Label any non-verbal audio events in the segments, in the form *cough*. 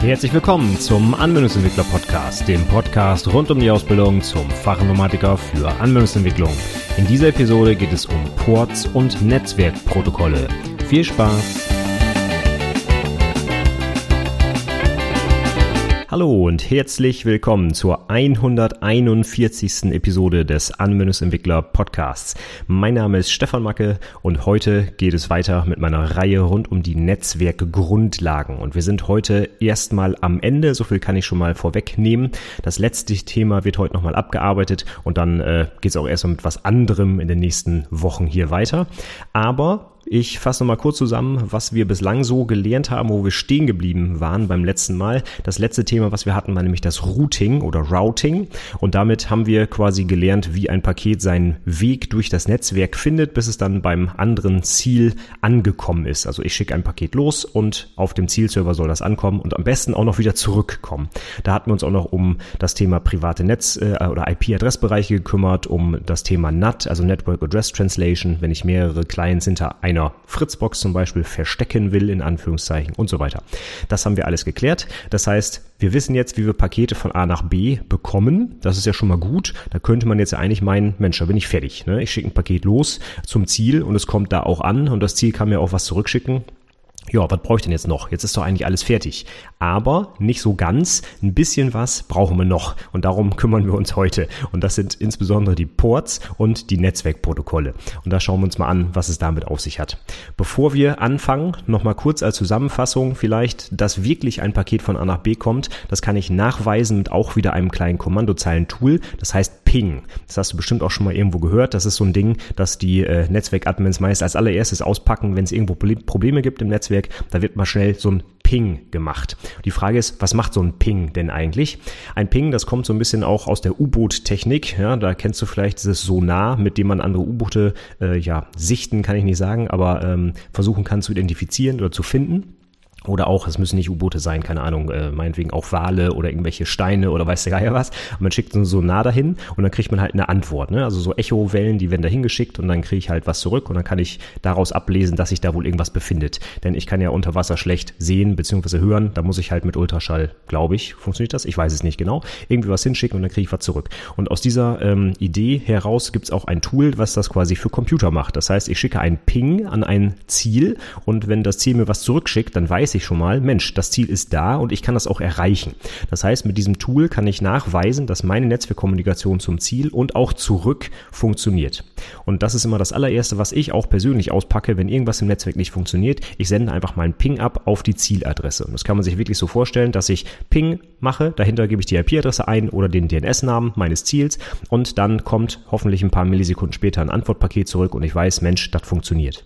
Herzlich willkommen zum Anwendungsentwickler Podcast, dem Podcast rund um die Ausbildung zum Fachinformatiker für Anwendungsentwicklung. In dieser Episode geht es um Ports und Netzwerkprotokolle. Viel Spaß! Hallo und herzlich willkommen zur 141. Episode des Anwendungsentwickler Podcasts. Mein Name ist Stefan Macke und heute geht es weiter mit meiner Reihe rund um die Netzwerkgrundlagen. Und wir sind heute erstmal am Ende, so viel kann ich schon mal vorwegnehmen. Das letzte Thema wird heute nochmal abgearbeitet und dann äh, geht es auch erstmal mit was anderem in den nächsten Wochen hier weiter. Aber ich fasse nochmal kurz zusammen, was wir bislang so gelernt haben, wo wir stehen geblieben waren beim letzten Mal. Das letzte Thema, was wir hatten, war nämlich das Routing oder Routing. Und damit haben wir quasi gelernt, wie ein Paket seinen Weg durch das Netzwerk findet, bis es dann beim anderen Ziel angekommen ist. Also ich schicke ein Paket los und auf dem Zielserver soll das ankommen und am besten auch noch wieder zurückkommen. Da hatten wir uns auch noch um das Thema private Netz- äh, oder IP-Adressbereiche gekümmert, um das Thema NAT, also Network Address Translation, wenn ich mehrere Clients hinter einer einer Fritzbox zum Beispiel verstecken will, in Anführungszeichen und so weiter. Das haben wir alles geklärt. Das heißt, wir wissen jetzt, wie wir Pakete von A nach B bekommen. Das ist ja schon mal gut. Da könnte man jetzt eigentlich meinen, Mensch, da bin ich fertig. Ne? Ich schicke ein Paket los zum Ziel und es kommt da auch an und das Ziel kann mir auch was zurückschicken ja, was brauche ich denn jetzt noch? Jetzt ist doch eigentlich alles fertig. Aber nicht so ganz. Ein bisschen was brauchen wir noch. Und darum kümmern wir uns heute. Und das sind insbesondere die Ports und die Netzwerkprotokolle. Und da schauen wir uns mal an, was es damit auf sich hat. Bevor wir anfangen, nochmal kurz als Zusammenfassung vielleicht, dass wirklich ein Paket von A nach B kommt. Das kann ich nachweisen mit auch wieder einem kleinen Kommandozeilen-Tool. Das heißt Ping. Das hast du bestimmt auch schon mal irgendwo gehört. Das ist so ein Ding, das die äh, Netzwerk-Admins meist als allererstes auspacken, wenn es irgendwo Probleme gibt im Netzwerk Netzwerk, da wird mal schnell so ein Ping gemacht. Die Frage ist, was macht so ein Ping denn eigentlich? Ein Ping, das kommt so ein bisschen auch aus der U-Boot-Technik. Ja, da kennst du vielleicht dieses Sonar, mit dem man andere U-Boote äh, ja sichten, kann ich nicht sagen, aber ähm, versuchen kann zu identifizieren oder zu finden. Oder auch, es müssen nicht U-Boote sein, keine Ahnung, äh, meinetwegen auch Wale oder irgendwelche Steine oder weiß der Geier was. Und man schickt so nah dahin und dann kriegt man halt eine Antwort. Ne? Also so Echo-Wellen, die werden da hingeschickt und dann kriege ich halt was zurück und dann kann ich daraus ablesen, dass sich da wohl irgendwas befindet. Denn ich kann ja unter Wasser schlecht sehen bzw. hören. Da muss ich halt mit Ultraschall, glaube ich, funktioniert das? Ich weiß es nicht genau. Irgendwie was hinschicken und dann kriege ich was zurück. Und aus dieser ähm, Idee heraus gibt es auch ein Tool, was das quasi für Computer macht. Das heißt, ich schicke einen Ping an ein Ziel und wenn das Ziel mir was zurückschickt, dann weiß ich, ich schon mal, Mensch, das Ziel ist da und ich kann das auch erreichen. Das heißt, mit diesem Tool kann ich nachweisen, dass meine Netzwerkkommunikation zum Ziel und auch zurück funktioniert. Und das ist immer das allererste, was ich auch persönlich auspacke, wenn irgendwas im Netzwerk nicht funktioniert. Ich sende einfach meinen Ping ab auf die Zieladresse. Und das kann man sich wirklich so vorstellen, dass ich Ping mache, dahinter gebe ich die IP-Adresse ein oder den DNS-Namen meines Ziels und dann kommt hoffentlich ein paar Millisekunden später ein Antwortpaket zurück und ich weiß, Mensch, das funktioniert.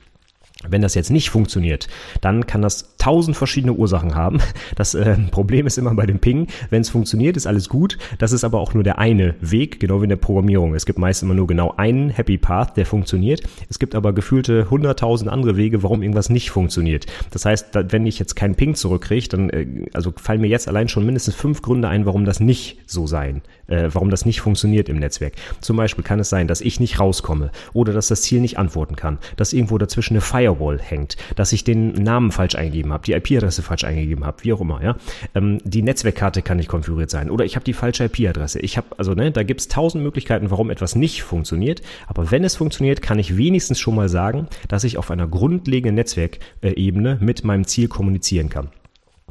Wenn das jetzt nicht funktioniert, dann kann das tausend verschiedene Ursachen haben. *laughs* Das äh, Problem ist immer bei dem Ping, wenn es funktioniert, ist alles gut. Das ist aber auch nur der eine Weg, genau wie in der Programmierung. Es gibt meist immer nur genau einen Happy Path, der funktioniert. Es gibt aber gefühlte hunderttausend andere Wege, warum irgendwas nicht funktioniert. Das heißt, wenn ich jetzt keinen Ping zurückkriege, dann äh, also fallen mir jetzt allein schon mindestens fünf Gründe ein, warum das nicht so sein, äh, warum das nicht funktioniert im Netzwerk. Zum Beispiel kann es sein, dass ich nicht rauskomme oder dass das Ziel nicht antworten kann, dass irgendwo dazwischen eine Fire Firewall hängt, dass ich den Namen falsch eingegeben habe, die IP-Adresse falsch eingegeben habe, wie auch immer, ja. Ähm, die Netzwerkkarte kann nicht konfiguriert sein oder ich habe die falsche IP-Adresse. Ich habe, also ne, da gibt's tausend Möglichkeiten, warum etwas nicht funktioniert. Aber wenn es funktioniert, kann ich wenigstens schon mal sagen, dass ich auf einer grundlegenden Netzwerkebene mit meinem Ziel kommunizieren kann.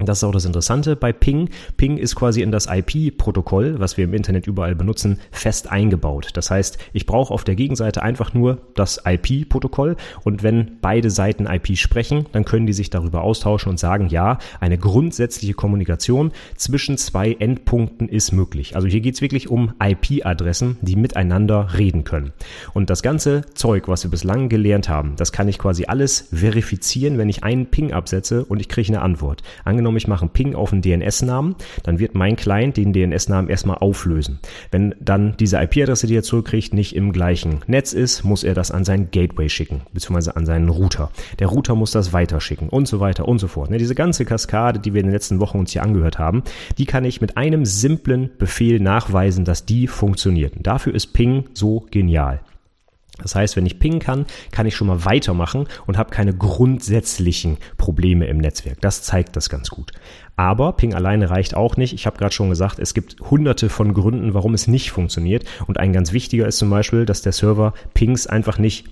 Das ist auch das Interessante bei Ping. Ping ist quasi in das IP-Protokoll, was wir im Internet überall benutzen, fest eingebaut. Das heißt, ich brauche auf der Gegenseite einfach nur das IP-Protokoll und wenn beide Seiten IP sprechen, dann können die sich darüber austauschen und sagen, ja, eine grundsätzliche Kommunikation zwischen zwei Endpunkten ist möglich. Also hier geht es wirklich um IP-Adressen, die miteinander reden können. Und das ganze Zeug, was wir bislang gelernt haben, das kann ich quasi alles verifizieren, wenn ich einen Ping absetze und ich kriege eine Antwort. Angenommen, angenommen, ich mache einen Ping auf einen DNS-Namen, dann wird mein Client den DNS-Namen erstmal auflösen. Wenn dann diese IP-Adresse, die er zurückkriegt, nicht im gleichen Netz ist, muss er das an seinen Gateway schicken, beziehungsweise an seinen Router. Der Router muss das weiterschicken und so weiter und so fort. Ne, diese ganze Kaskade, die wir in den letzten Wochen uns hier angehört haben, die kann ich mit einem simplen Befehl nachweisen, dass die funktioniert. Und dafür ist Ping so genial. Das heißt, wenn ich pingen kann, kann ich schon mal weitermachen und habe keine grundsätzlichen Probleme im Netzwerk. Das zeigt das ganz gut. Aber Ping alleine reicht auch nicht. Ich habe gerade schon gesagt, es gibt hunderte von Gründen, warum es nicht funktioniert. Und ein ganz wichtiger ist zum Beispiel, dass der Server Pings einfach nicht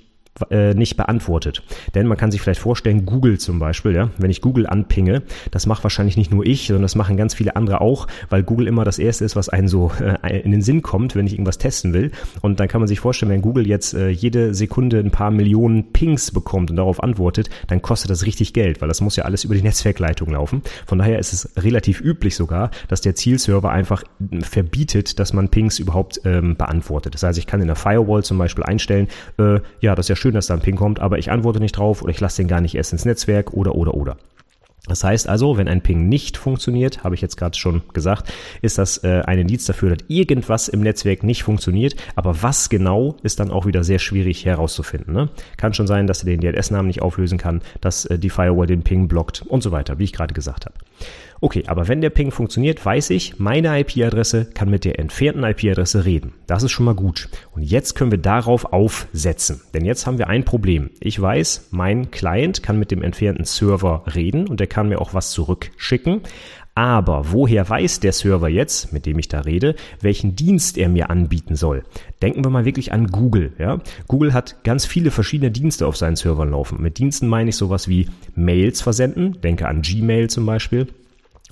äh, nicht beantwortet. Denn man kann sich vielleicht vorstellen, Google zum Beispiel, ja, wenn ich Google anpinge, das macht wahrscheinlich nicht nur ich, sondern das machen ganz viele andere auch, weil Google immer das erste ist, was einen so äh, in den Sinn kommt, wenn ich irgendwas testen will. Und dann kann man sich vorstellen, wenn Google jetzt äh, jede Sekunde ein paar Millionen Pings bekommt und darauf antwortet, dann kostet das richtig Geld, weil das muss ja alles über die Netzwerkleitung laufen. Von daher ist es relativ üblich sogar, dass der Zielserver einfach verbietet, dass man Pings überhaupt ähm, beantwortet. Das heißt, ich kann in der Firewall zum Beispiel einstellen, äh, ja, das ist ja schön, dass da ein Ping kommt, aber ich antworte nicht drauf oder ich lasse den gar nicht erst ins Netzwerk oder oder oder. Das heißt also, wenn ein Ping nicht funktioniert, habe ich jetzt gerade schon gesagt, ist das äh, ein Indiz dafür, dass irgendwas im Netzwerk nicht funktioniert. Aber was genau, ist dann auch wieder sehr schwierig herauszufinden. Ne? Kann schon sein, dass er den DNS-Namen nicht auflösen kann, dass äh, die Firewall den Ping blockt und so weiter, wie ich gerade gesagt habe. Okay, aber wenn der Ping funktioniert, weiß ich, meine IP-Adresse kann mit der entfernten IP-Adresse reden. Das ist schon mal gut. Und jetzt können wir darauf aufsetzen. Denn jetzt haben wir ein Problem. Ich weiß, mein Client kann mit dem entfernten Server reden und der kann mir auch was zurückschicken. Aber woher weiß der Server jetzt, mit dem ich da rede, welchen Dienst er mir anbieten soll? Denken wir mal wirklich an Google. Ja? Google hat ganz viele verschiedene Dienste auf seinen Servern laufen. Mit Diensten meine ich sowas wie Mails versenden. Denke an Gmail zum Beispiel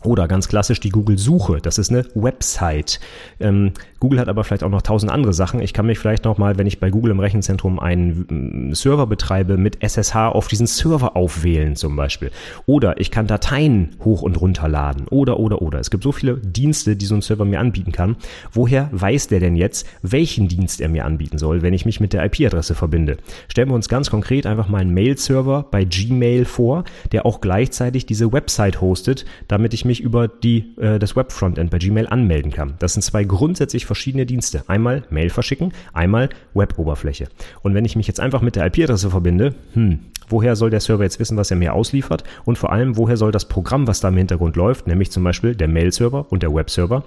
oder ganz klassisch die Google-Suche. Das ist eine Website. Ähm, Google hat aber vielleicht auch noch tausend andere Sachen. Ich kann mich vielleicht noch mal, wenn ich bei Google im Rechenzentrum einen mm, Server betreibe, mit SSH auf diesen Server aufwählen zum Beispiel. Oder ich kann Dateien hoch und runter laden. Oder, oder, oder. Es gibt so viele Dienste, die so ein Server mir anbieten kann. Woher weiß der denn jetzt, welchen Dienst er mir anbieten soll, wenn ich mich mit der IP-Adresse verbinde? Stellen wir uns ganz konkret einfach mal einen Mail-Server bei Gmail vor, der auch gleichzeitig diese Website hostet, damit ich mich über die, äh, das Web-Frontend bei Gmail anmelden kann. Das sind zwei grundsätzlich verschiedene Dienste. Einmal Mail verschicken, einmal Web-Oberfläche. Und wenn ich mich jetzt einfach mit der IP-Adresse verbinde, hm, woher soll der Server jetzt wissen, was er mir ausliefert? Und vor allem, woher soll das Programm, was da im Hintergrund läuft, nämlich zum Beispiel der Mail-Server und der Web-Server,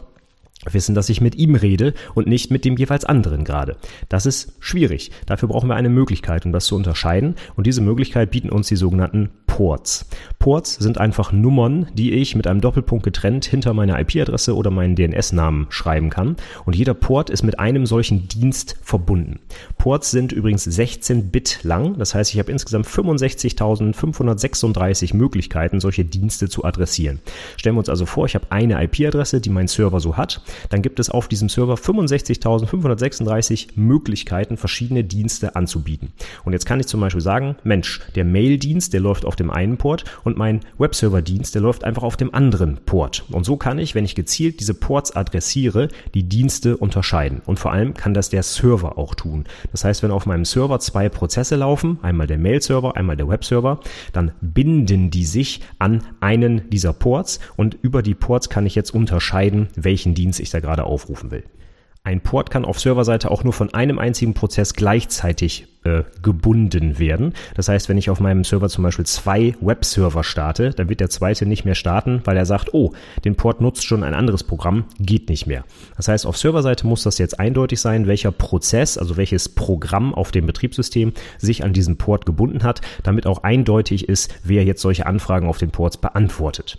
wissen, dass ich mit ihm rede und nicht mit dem jeweils anderen gerade. Das ist schwierig. Dafür brauchen wir eine Möglichkeit, um das zu unterscheiden. Und diese Möglichkeit bieten uns die sogenannten Ports. Ports sind einfach Nummern, die ich mit einem Doppelpunkt getrennt hinter meiner IP-Adresse oder meinen DNS-Namen schreiben kann. Und jeder Port ist mit einem solchen Dienst verbunden. Ports sind übrigens 16 Bit lang. Das heißt, ich habe insgesamt 65.536 Möglichkeiten, solche Dienste zu adressieren. Stellen wir uns also vor, ich habe eine IP-Adresse, die mein Server so hat. Dann gibt es auf diesem Server 65.536 Möglichkeiten, verschiedene Dienste anzubieten. Und jetzt kann ich zum Beispiel sagen, Mensch, der Mail-Dienst, der läuft auf dem einen Port und mein Webserver-Dienst, der läuft einfach auf dem anderen Port. Und so kann ich, wenn ich gezielt diese Ports adressiere, die Dienste unterscheiden. Und vor allem kann das der Server auch tun. Das heißt, wenn auf meinem Server zwei Prozesse laufen, einmal der Mail-Server, einmal der Webserver, dann binden die sich an einen dieser Ports und über die Ports kann ich jetzt unterscheiden, welchen Dienst ich da gerade aufrufen will. Ein Port kann auf Serverseite auch nur von einem einzigen Prozess gleichzeitig äh, gebunden werden. Das heißt, wenn ich auf meinem Server zum Beispiel zwei Webserver starte, dann wird der zweite nicht mehr starten, weil er sagt, oh, den Port nutzt schon ein anderes Programm, geht nicht mehr. Das heißt, auf Serverseite muss das jetzt eindeutig sein, welcher Prozess, also welches Programm auf dem Betriebssystem sich an diesen Port gebunden hat, damit auch eindeutig ist, wer jetzt solche Anfragen auf den Ports beantwortet.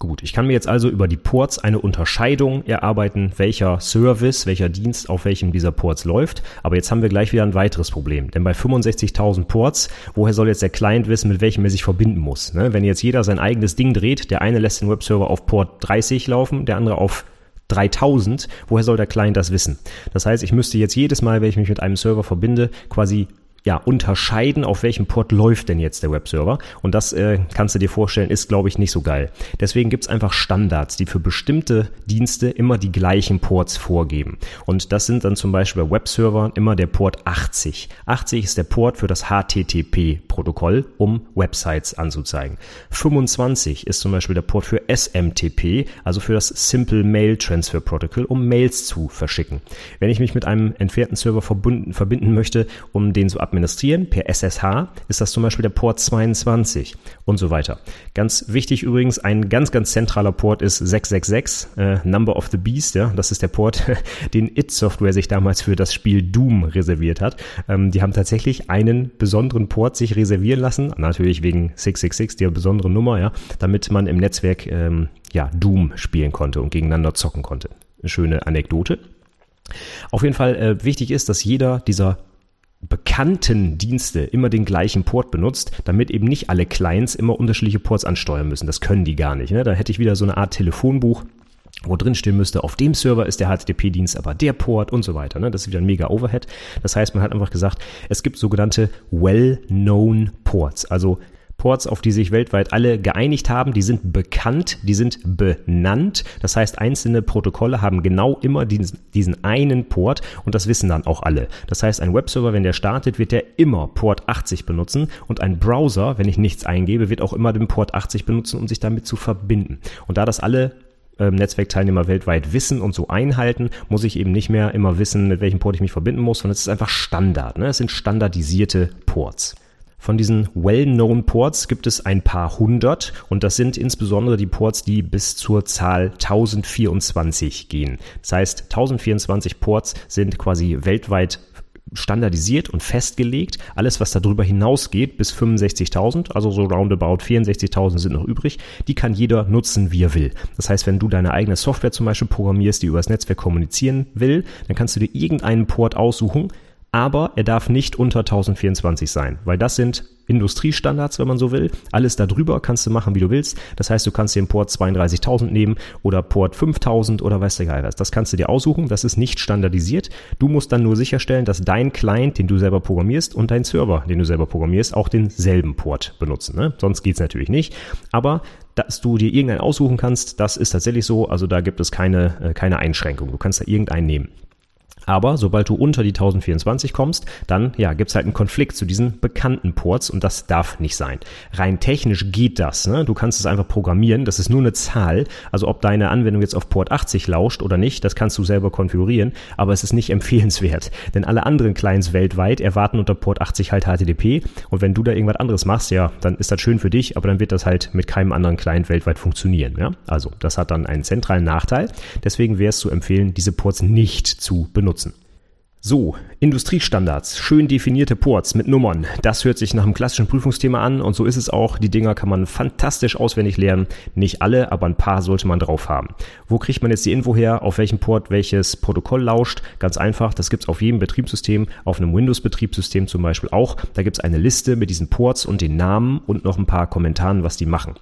Gut, ich kann mir jetzt also über die Ports eine Unterscheidung erarbeiten, welcher Service, welcher Dienst auf welchem dieser Ports läuft. Aber jetzt haben wir gleich wieder ein weiteres Problem. Denn bei 65.000 Ports, woher soll jetzt der Client wissen, mit welchem er sich verbinden muss? Ne? Wenn jetzt jeder sein eigenes Ding dreht, der eine lässt den Webserver auf Port 30 laufen, der andere auf 3000, woher soll der Client das wissen? Das heißt, ich müsste jetzt jedes Mal, wenn ich mich mit einem Server verbinde, quasi ja, unterscheiden, auf welchem Port läuft denn jetzt der Webserver. Und das äh, kannst du dir vorstellen, ist, glaube ich, nicht so geil. Deswegen gibt's einfach Standards, die für bestimmte Dienste immer die gleichen Ports vorgeben. Und das sind dann zum Beispiel bei Webservern immer der Port 80. 80 ist der Port für das HTTP-Protokoll, um Websites anzuzeigen. 25 ist zum Beispiel der Port für SMTP, also für das Simple Mail Transfer Protocol, um Mails zu verschicken. Wenn ich mich mit einem entfernten Server verbunden, verbinden möchte, um den so administrieren. Per SSH ist das zum Beispiel der Port 22 und so weiter. Ganz wichtig übrigens, ein ganz, ganz zentraler Port ist 666, äh, Number of the Beast. Ja? Das ist der Port, *laughs* den It Software sich damals für das Spiel Doom reserviert hat. Ähm, die haben tatsächlich einen besonderen Port sich reservieren lassen, natürlich wegen 666, der besonderen Nummer, ja, damit man im Netzwerk ähm, ja, Doom spielen konnte und gegeneinander zocken konnte. Eine schöne Anekdote. Auf jeden Fall äh, wichtig ist, dass jeder dieser bekannten Dienste immer den gleichen Port benutzt, damit eben nicht alle Clients immer unterschiedliche Ports ansteuern müssen. Das können die gar nicht. Ne? Da hätte ich wieder so eine Art Telefonbuch, wo drin stehen müsste, auf dem Server ist der HTTP-Dienst aber der Port und so weiter. Ne? Das ist wieder ein mega Overhead. Das heißt, man hat einfach gesagt, es gibt sogenannte well-known Ports, also Ports, auf die sich weltweit alle geeinigt haben, die sind bekannt, die sind benannt. Das heißt, einzelne Protokolle haben genau immer diesen, diesen einen Port und das wissen dann auch alle. Das heißt, ein Webserver, wenn der startet, wird der immer Port 80 benutzen und ein Browser, wenn ich nichts eingebe, wird auch immer den Port 80 benutzen, um sich damit zu verbinden. Und da das alle ähm, Netzwerkteilnehmer weltweit wissen und so einhalten, muss ich eben nicht mehr immer wissen, mit welchem Port ich mich verbinden muss, sondern es ist einfach Standard. Ne? Es sind standardisierte Ports. Von diesen well-known Ports gibt es ein paar hundert und das sind insbesondere die Ports, die bis zur Zahl 1024 gehen. Das heißt, 1024 Ports sind quasi weltweit standardisiert und festgelegt. Alles, was darüber hinausgeht, bis 65.000, also so roundabout 64.000 sind noch übrig, die kann jeder nutzen, wie er will. Das heißt, wenn du deine eigene Software zum Beispiel programmierst, die übers Netzwerk kommunizieren will, dann kannst du dir irgendeinen Port aussuchen, aber er darf nicht unter 1024 sein, weil das sind Industriestandards, wenn man so will. Alles darüber kannst du machen, wie du willst. Das heißt, du kannst den Port 32.000 nehmen oder Port 5.000 oder weiß der Geil was. Das kannst du dir aussuchen. Das ist nicht standardisiert. Du musst dann nur sicherstellen, dass dein Client, den du selber programmierst und dein Server, den du selber programmierst, auch denselben Port benutzen. Ne? Sonst geht's natürlich nicht. Aber dass du dir irgendeinen aussuchen kannst, das ist tatsächlich so. Also da gibt es keine, äh, keine Einschränkung. Du kannst da irgendeinen nehmen. Aber sobald du unter die 1024 kommst, dann ja, gibt's halt einen Konflikt zu diesen bekannten Ports und das darf nicht sein. Rein technisch geht das. Ne? Du kannst es einfach programmieren. Das ist nur eine Zahl. Also ob deine Anwendung jetzt auf Port 80 lauscht oder nicht, das kannst du selber konfigurieren. Aber es ist nicht *laughs* empfehlenswert. Denn alle anderen Clients weltweit erwarten unter Port 80 halt HTTP. Und wenn du da irgendwas anderes machst, ja, dann ist das schön für dich, aber dann wird das halt mit keinem anderen Client weltweit funktionieren. Ja? Also das hat dann einen zentralen Nachteil. Deswegen wäre es zu empfehlen, diese Ports nicht zu benutzen nutzen. So, Industriestandards, schön definierte Ports mit Nummern. Das hört sich nach einem klassischen Prüfungsthema an und so ist es auch. Die Dinger kann man fantastisch auswendig lernen. Nicht alle, aber ein paar sollte man drauf haben. Wo kriegt man jetzt die Info her, auf welchem Port welches Protokoll lauscht? Ganz einfach, das gibt's auf jedem Betriebssystem, auf einem Windows-Betriebssystem zum Beispiel auch. Da gibt's eine Liste mit diesen Ports und den Namen und noch ein paar Kommentaren, was die machen.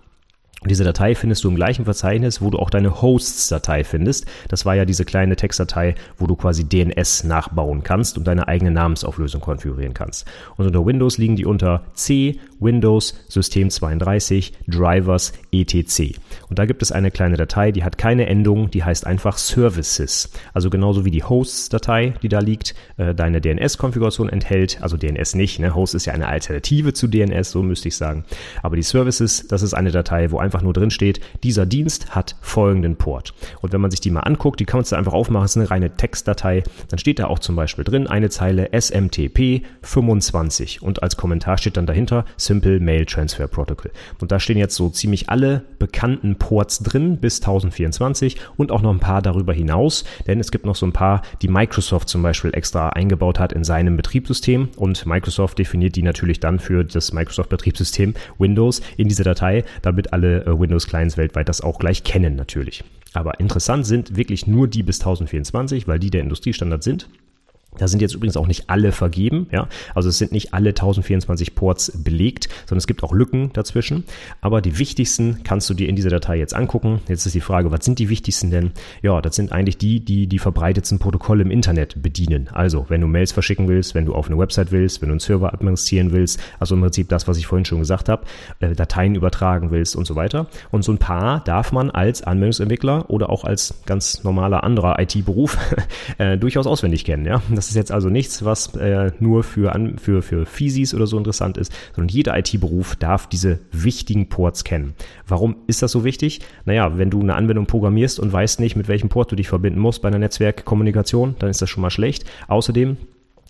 Und diese Datei findest du im gleichen Verzeichnis, wo du auch deine Hosts-Datei findest. Das war ja diese kleine Textdatei, wo du quasi DNS nachbauen kannst und deine eigene Namensauflösung konfigurieren kannst. Und unter Windows liegen die unter C, Windows, System 32, Drivers, etc. Und da gibt es eine kleine Datei, die hat keine Endung, die heißt einfach Services. Also genauso wie die Hosts-Datei, die da liegt, äh, deine DNS-Konfiguration enthält. Also DNS nicht, ne? Host ist ja eine Alternative zu DNS, so müsste ich sagen. Aber die Services, das ist eine Datei, wo einfach einfach nur drin steht, dieser Dienst hat folgenden Port. Und wenn man sich die mal anguckt, die kann man sich einfach aufmachen, ist eine reine Textdatei, dann steht da auch zum Beispiel drin eine Zeile SMTP 25 und als Kommentar steht dann dahinter Simple Mail Transfer Protocol. Und da stehen jetzt so ziemlich alle bekannten Ports drin bis 1024 und auch noch ein paar darüber hinaus, denn es gibt noch so ein paar, die Microsoft zum Beispiel extra eingebaut hat in seinem Betriebssystem und Microsoft definiert die natürlich dann für das Microsoft Betriebssystem Windows in dieser Datei, damit alle äh, Windows-Clients weltweit das auch gleich kennen natürlich. Aber interessant sind wirklich nur die bis 1024, weil die der Industriestandard sind. Da sind jetzt übrigens auch nicht alle vergeben, ja. Also es sind nicht alle 1024 Ports belegt, sondern es gibt auch Lücken dazwischen. Aber die wichtigsten kannst du dir in dieser Datei jetzt angucken. Jetzt ist die Frage, was sind die wichtigsten denn? Ja, das sind eigentlich die, die die verbreitetsten Protokolle im Internet bedienen. Also, wenn du Mails verschicken willst, wenn du auf eine Website willst, wenn du einen Server administrieren willst, also im Prinzip das, was ich vorhin schon gesagt habe, äh, Dateien übertragen willst und so weiter. Und so ein paar darf man als Anwendungsentwickler oder auch als ganz normaler anderer IT-Beruf *laughs* äh, durchaus auswendig kennen, ja. Das das ist jetzt also nichts, was äh, nur für, an, für, für Physis oder so interessant ist, sondern jeder IT-Beruf darf diese wichtigen Ports kennen. Warum ist das so wichtig? Naja, wenn du eine Anwendung programmierst und weißt nicht, mit welchem Port du dich verbinden musst bei einer Netzwerkkommunikation, dann ist das schon mal schlecht. Außerdem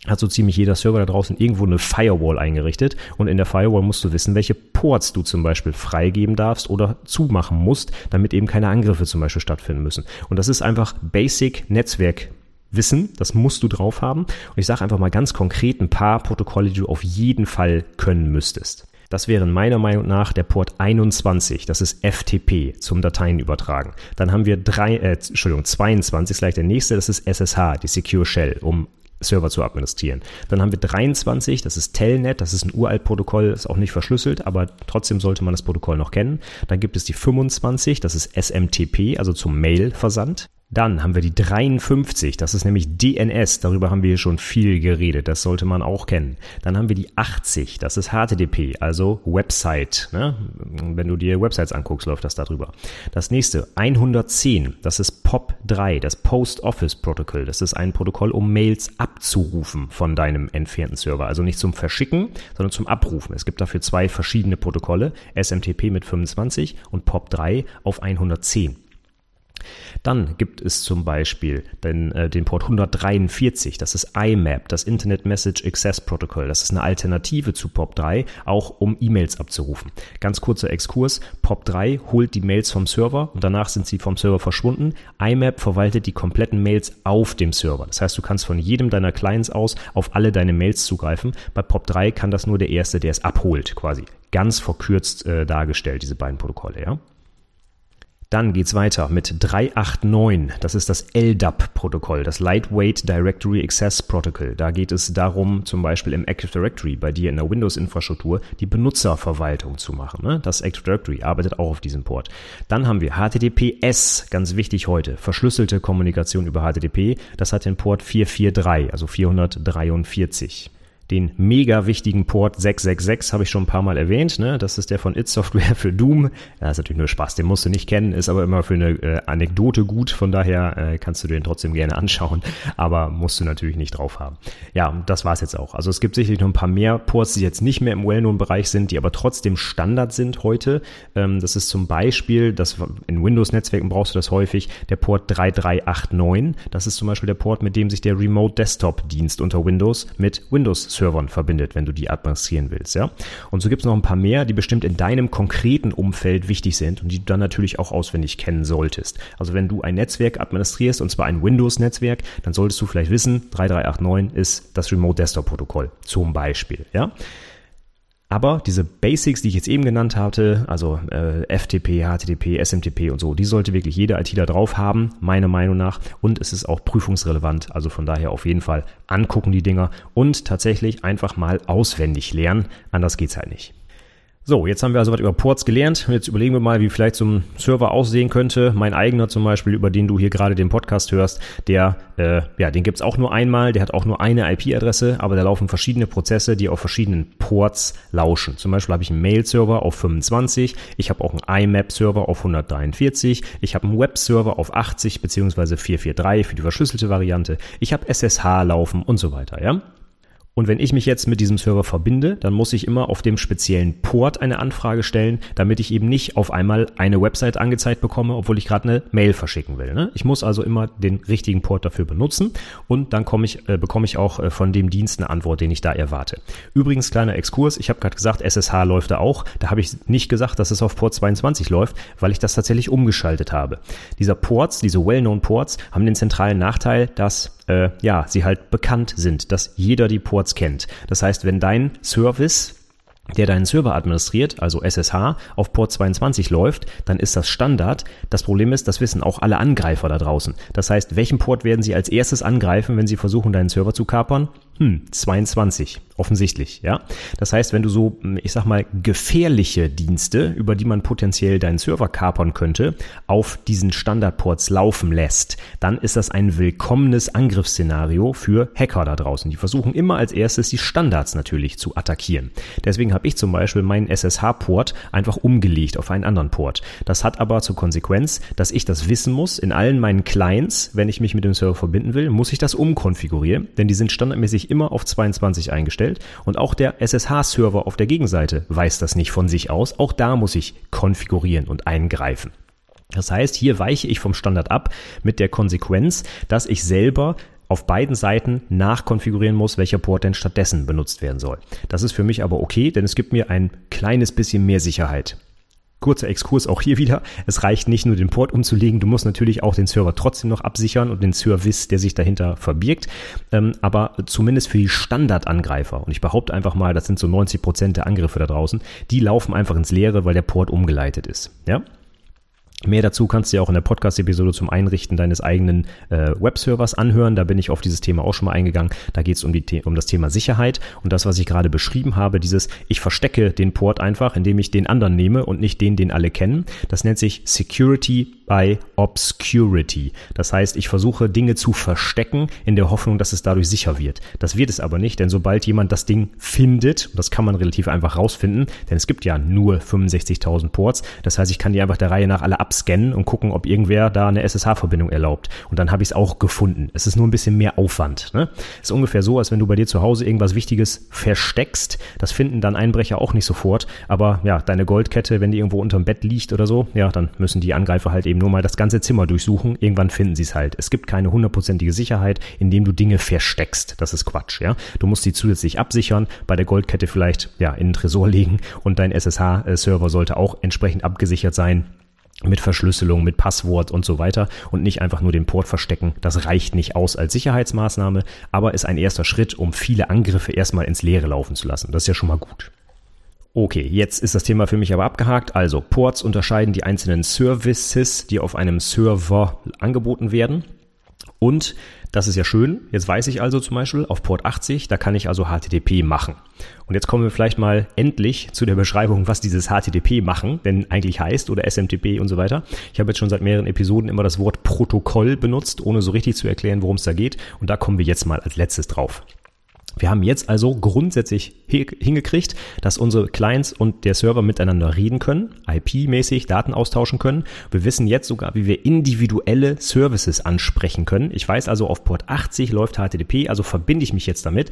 hat so ziemlich jeder Server da draußen irgendwo eine Firewall eingerichtet und in der Firewall musst du wissen, welche Ports du zum Beispiel freigeben darfst oder zumachen musst, damit eben keine Angriffe zum Beispiel stattfinden müssen. Und das ist einfach Basic Netzwerk Wissen, das musst du drauf haben. Und ich sage einfach mal ganz konkret ein paar Protokolle, die du auf jeden Fall können müsstest. Das wären meiner Meinung nach der Port 21, das ist FTP zum Dateien übertragen. Dann haben wir drei, äh, Entschuldigung, 22 ist gleich der nächste, das ist SSH, die Secure Shell, um Server zu administrieren. Dann haben wir 23, das ist Telnet, das ist ein uralt Protokoll, ist auch nicht verschlüsselt, aber trotzdem sollte man das Protokoll noch kennen. Dann gibt es die 25, das ist SMTP, also zum Mail-Versand. Dann haben wir die 53, das ist nämlich DNS, darüber haben wir schon viel geredet, das sollte man auch kennen. Dann haben wir die 80, das ist HTTP, also Website. Ne? Wenn du dir Websites anguckst, läuft das darüber. Das nächste, 110, das ist POP3, das Post Office Protocol. Das ist ein Protokoll, um Mails abzurufen von deinem entfernten Server. Also nicht zum Verschicken, sondern zum Abrufen. Es gibt dafür zwei verschiedene Protokolle, SMTP mit 25 und POP3 auf 110. Dann gibt es zum Beispiel den, äh, den Port 143, das ist IMAP, das Internet Message Access Protocol. Das ist eine Alternative zu POP3, auch um E-Mails abzurufen. Ganz kurzer Exkurs, POP3 holt die Mails vom Server und danach sind sie vom Server verschwunden. IMAP verwaltet die kompletten Mails auf dem Server. Das heißt, du kannst von jedem deiner Clients aus auf alle deine Mails zugreifen. Bei POP3 kann das nur der Erste, der es abholt, quasi. Ganz verkürzt äh, dargestellt, diese beiden Protokolle, ja. Dann geht's weiter mit 389. Das ist das LDAP-Protokoll, das Lightweight Directory Access Protocol. Da geht es darum, zum Beispiel im Active Directory bei dir in der Windows-Infrastruktur die Benutzerverwaltung zu machen. Ne? Das Active Directory arbeitet auch auf diesem Port. Dann haben wir HTTPS, ganz wichtig heute, verschlüsselte Kommunikation über HTTP. Das hat den Port 443, also 443 den mega wichtigen Port 666 habe ich schon ein paar Mal erwähnt. Ne? Das ist der von It Software für Doom. Das ist natürlich nur Spaß, den musst du nicht kennen, ist aber immer für eine äh, Anekdote gut. Von daher äh, kannst du den trotzdem gerne anschauen, aber musst du natürlich nicht drauf haben. Ja, das war's jetzt auch. Also es gibt sicherlich noch ein paar mehr Ports, die jetzt nicht mehr im Well-Known-Bereich sind, die aber trotzdem Standard sind heute. Ähm, das ist zum Beispiel, das, in Windows-Netzwerken brauchst du das häufig, der Port 3389. Das ist zum Beispiel der Port, mit dem sich der Remote Desktop-Dienst unter Windows mit Windows Servern verbindet, wenn du die administrieren willst, ja. Und so gibt es noch ein paar mehr, die bestimmt in deinem konkreten Umfeld wichtig sind und die du dann natürlich auch auswendig kennen solltest. Also wenn du ein Netzwerk administrierst, und zwar ein Windows-Netzwerk, dann solltest du vielleicht wissen, 3389 ist das Remote Desktop Protokoll zum Beispiel, ja. Aber diese Basics, die ich jetzt eben genannt hatte, also äh, FTP, HTTP, SMTP und so, die sollte wirklich jeder ITler drauf haben, meiner Meinung nach. Und es ist auch prüfungsrelevant. Also von daher auf jeden Fall angucken die Dinger und tatsächlich einfach mal auswendig lernen. Anders geht's halt nicht. So, jetzt haben wir also was über Ports gelernt. Und jetzt überlegen wir mal, wie vielleicht so ein Server aussehen könnte. Mein eigener zum Beispiel, über den du hier gerade den Podcast hörst, der, äh, ja, den gibt's auch nur einmal, der hat auch nur eine IP-Adresse, aber da laufen verschiedene Prozesse, die auf verschiedenen Ports lauschen. Zum Beispiel habe ich einen Mail-Server auf 25, ich habe auch einen IMAP-Server auf 143, ich habe einen Web-Server auf 80 beziehungsweise 443 für die verschlüsselte Variante, ich habe SSH laufen und so weiter, ja. Und wenn ich mich jetzt mit diesem Server verbinde, dann muss ich immer auf dem speziellen Port eine Anfrage stellen, damit ich eben nicht auf einmal eine Website angezeigt bekomme, obwohl ich gerade eine Mail verschicken will. Ne? Ich muss also immer den richtigen Port dafür benutzen und dann komme ich, äh, bekomme ich auch äh, von dem Dienst eine Antwort, den ich da erwarte. Übrigens, kleiner Exkurs, ich habe gerade gesagt, SSH läuft da auch. Da habe ich nicht gesagt, dass es auf Port 22 läuft, weil ich das tatsächlich umgeschaltet habe. Dieser Ports, diese well-known Ports, haben den zentralen Nachteil, dass äh, ja, sie halt bekannt sind, dass jeder die Ports kennt. Das heißt, wenn dein Service der deinen Server administriert, also SSH, auf Port 22 läuft, dann ist das Standard. Das Problem ist, das wissen auch alle Angreifer da draußen. Das heißt, welchen Port werden sie als erstes angreifen, wenn sie versuchen, deinen Server zu kapern? Hm, 22, offensichtlich, ja. Das heißt, wenn du so, ich sag mal, gefährliche Dienste, über die man potenziell deinen Server kapern könnte, auf diesen Standardports laufen lässt, dann ist das ein willkommenes Angriffsszenario für Hacker da draußen. Die versuchen immer als erstes die Standards natürlich zu attackieren. Deswegen habe ich zum Beispiel meinen SSH-Port einfach umgelegt auf einen anderen Port. Das hat aber zur Konsequenz, dass ich das wissen muss in allen meinen Clients, wenn ich mich mit dem Server verbinden will, muss ich das umkonfigurieren, denn die sind standardmäßig immer auf 22 eingestellt und auch der SSH-Server auf der Gegenseite weiß das nicht von sich aus. Auch da muss ich konfigurieren und eingreifen. Das heißt, hier weiche ich vom Standard ab mit der Konsequenz, dass ich selber auf beiden Seiten nachkonfigurieren muss, welcher Port denn stattdessen benutzt werden soll. Das ist für mich aber okay, denn es gibt mir ein kleines bisschen mehr Sicherheit. Kurzer Exkurs auch hier wieder. Es reicht nicht nur den Port umzulegen, du musst natürlich auch den Server trotzdem noch absichern und den Service, der sich dahinter verbirgt. Ähm, aber zumindest für die Standardangreifer, und ich behaupte einfach mal, das sind so 90 Prozent der Angriffe da draußen, die laufen einfach ins Leere, weil der Port umgeleitet ist. Ja? Mehr dazu kannst du ja auch in der Podcast-Episode zum Einrichten deines eigenen äh, Webservers anhören. Da bin ich auf dieses Thema auch schon mal eingegangen. Da geht es um, um das Thema Sicherheit und das, was ich gerade beschrieben habe, dieses ich verstecke den Port einfach, indem ich den anderen nehme und nicht den, den alle kennen. Das nennt sich Security by Obscurity. Das heißt, ich versuche Dinge zu verstecken in der Hoffnung, dass es dadurch sicher wird. Das wird es aber nicht, denn sobald jemand das Ding findet, das kann man relativ einfach rausfinden, denn es gibt ja nur 65.000 Ports. Das heißt, ich kann die einfach der Reihe nach alle abscannen und gucken, ob irgendwer da eine SSH-Verbindung erlaubt. Und dann habe ich es auch gefunden. Es ist nur ein bisschen mehr Aufwand. Ne? Ist ungefähr so, als wenn du bei dir zu Hause irgendwas Wichtiges versteckst. Das finden dann Einbrecher auch nicht sofort. Aber ja, deine Goldkette, wenn die irgendwo unterm Bett liegt oder so, ja, dann müssen die Angreifer halt eben nur mal das ganze Zimmer durchsuchen. Irgendwann finden sie es halt. Es gibt keine hundertprozentige Sicherheit, indem du Dinge versteckst. Das ist Quatsch, ja. Du musst sie zusätzlich absichern, bei der Goldkette vielleicht ja in den Tresor legen und dein SSH-Server sollte auch entsprechend abgesichert sein mit Verschlüsselung, mit Passwort und so weiter und nicht einfach nur den Port verstecken. Das reicht nicht aus als Sicherheitsmaßnahme, aber ist ein erster Schritt, um viele Angriffe erstmal ins Leere laufen zu lassen. Das ist ja schon mal gut. Okay, jetzt ist das Thema für mich aber abgehakt. Also Ports unterscheiden die einzelnen Services, die auf einem Server angeboten werden. Und das ist ja schön. Jetzt weiß ich also zum Beispiel auf Port 80, da kann ich also HTTP machen. Und jetzt kommen wir vielleicht mal endlich zu der Beschreibung, was dieses HTTP machen denn eigentlich heißt oder SMTP und so weiter. Ich habe jetzt schon seit mehreren Episoden immer das Wort Protokoll benutzt, ohne so richtig zu erklären, worum es da geht. Und da kommen wir jetzt mal als letztes drauf. Wir haben jetzt also grundsätzlich hingekriegt, dass unsere Clients und der Server miteinander reden können, IP-mäßig Daten austauschen können. Wir wissen jetzt sogar, wie wir individuelle Services ansprechen können. Ich weiß also, auf Port 80 läuft HTTP, also verbinde ich mich jetzt damit.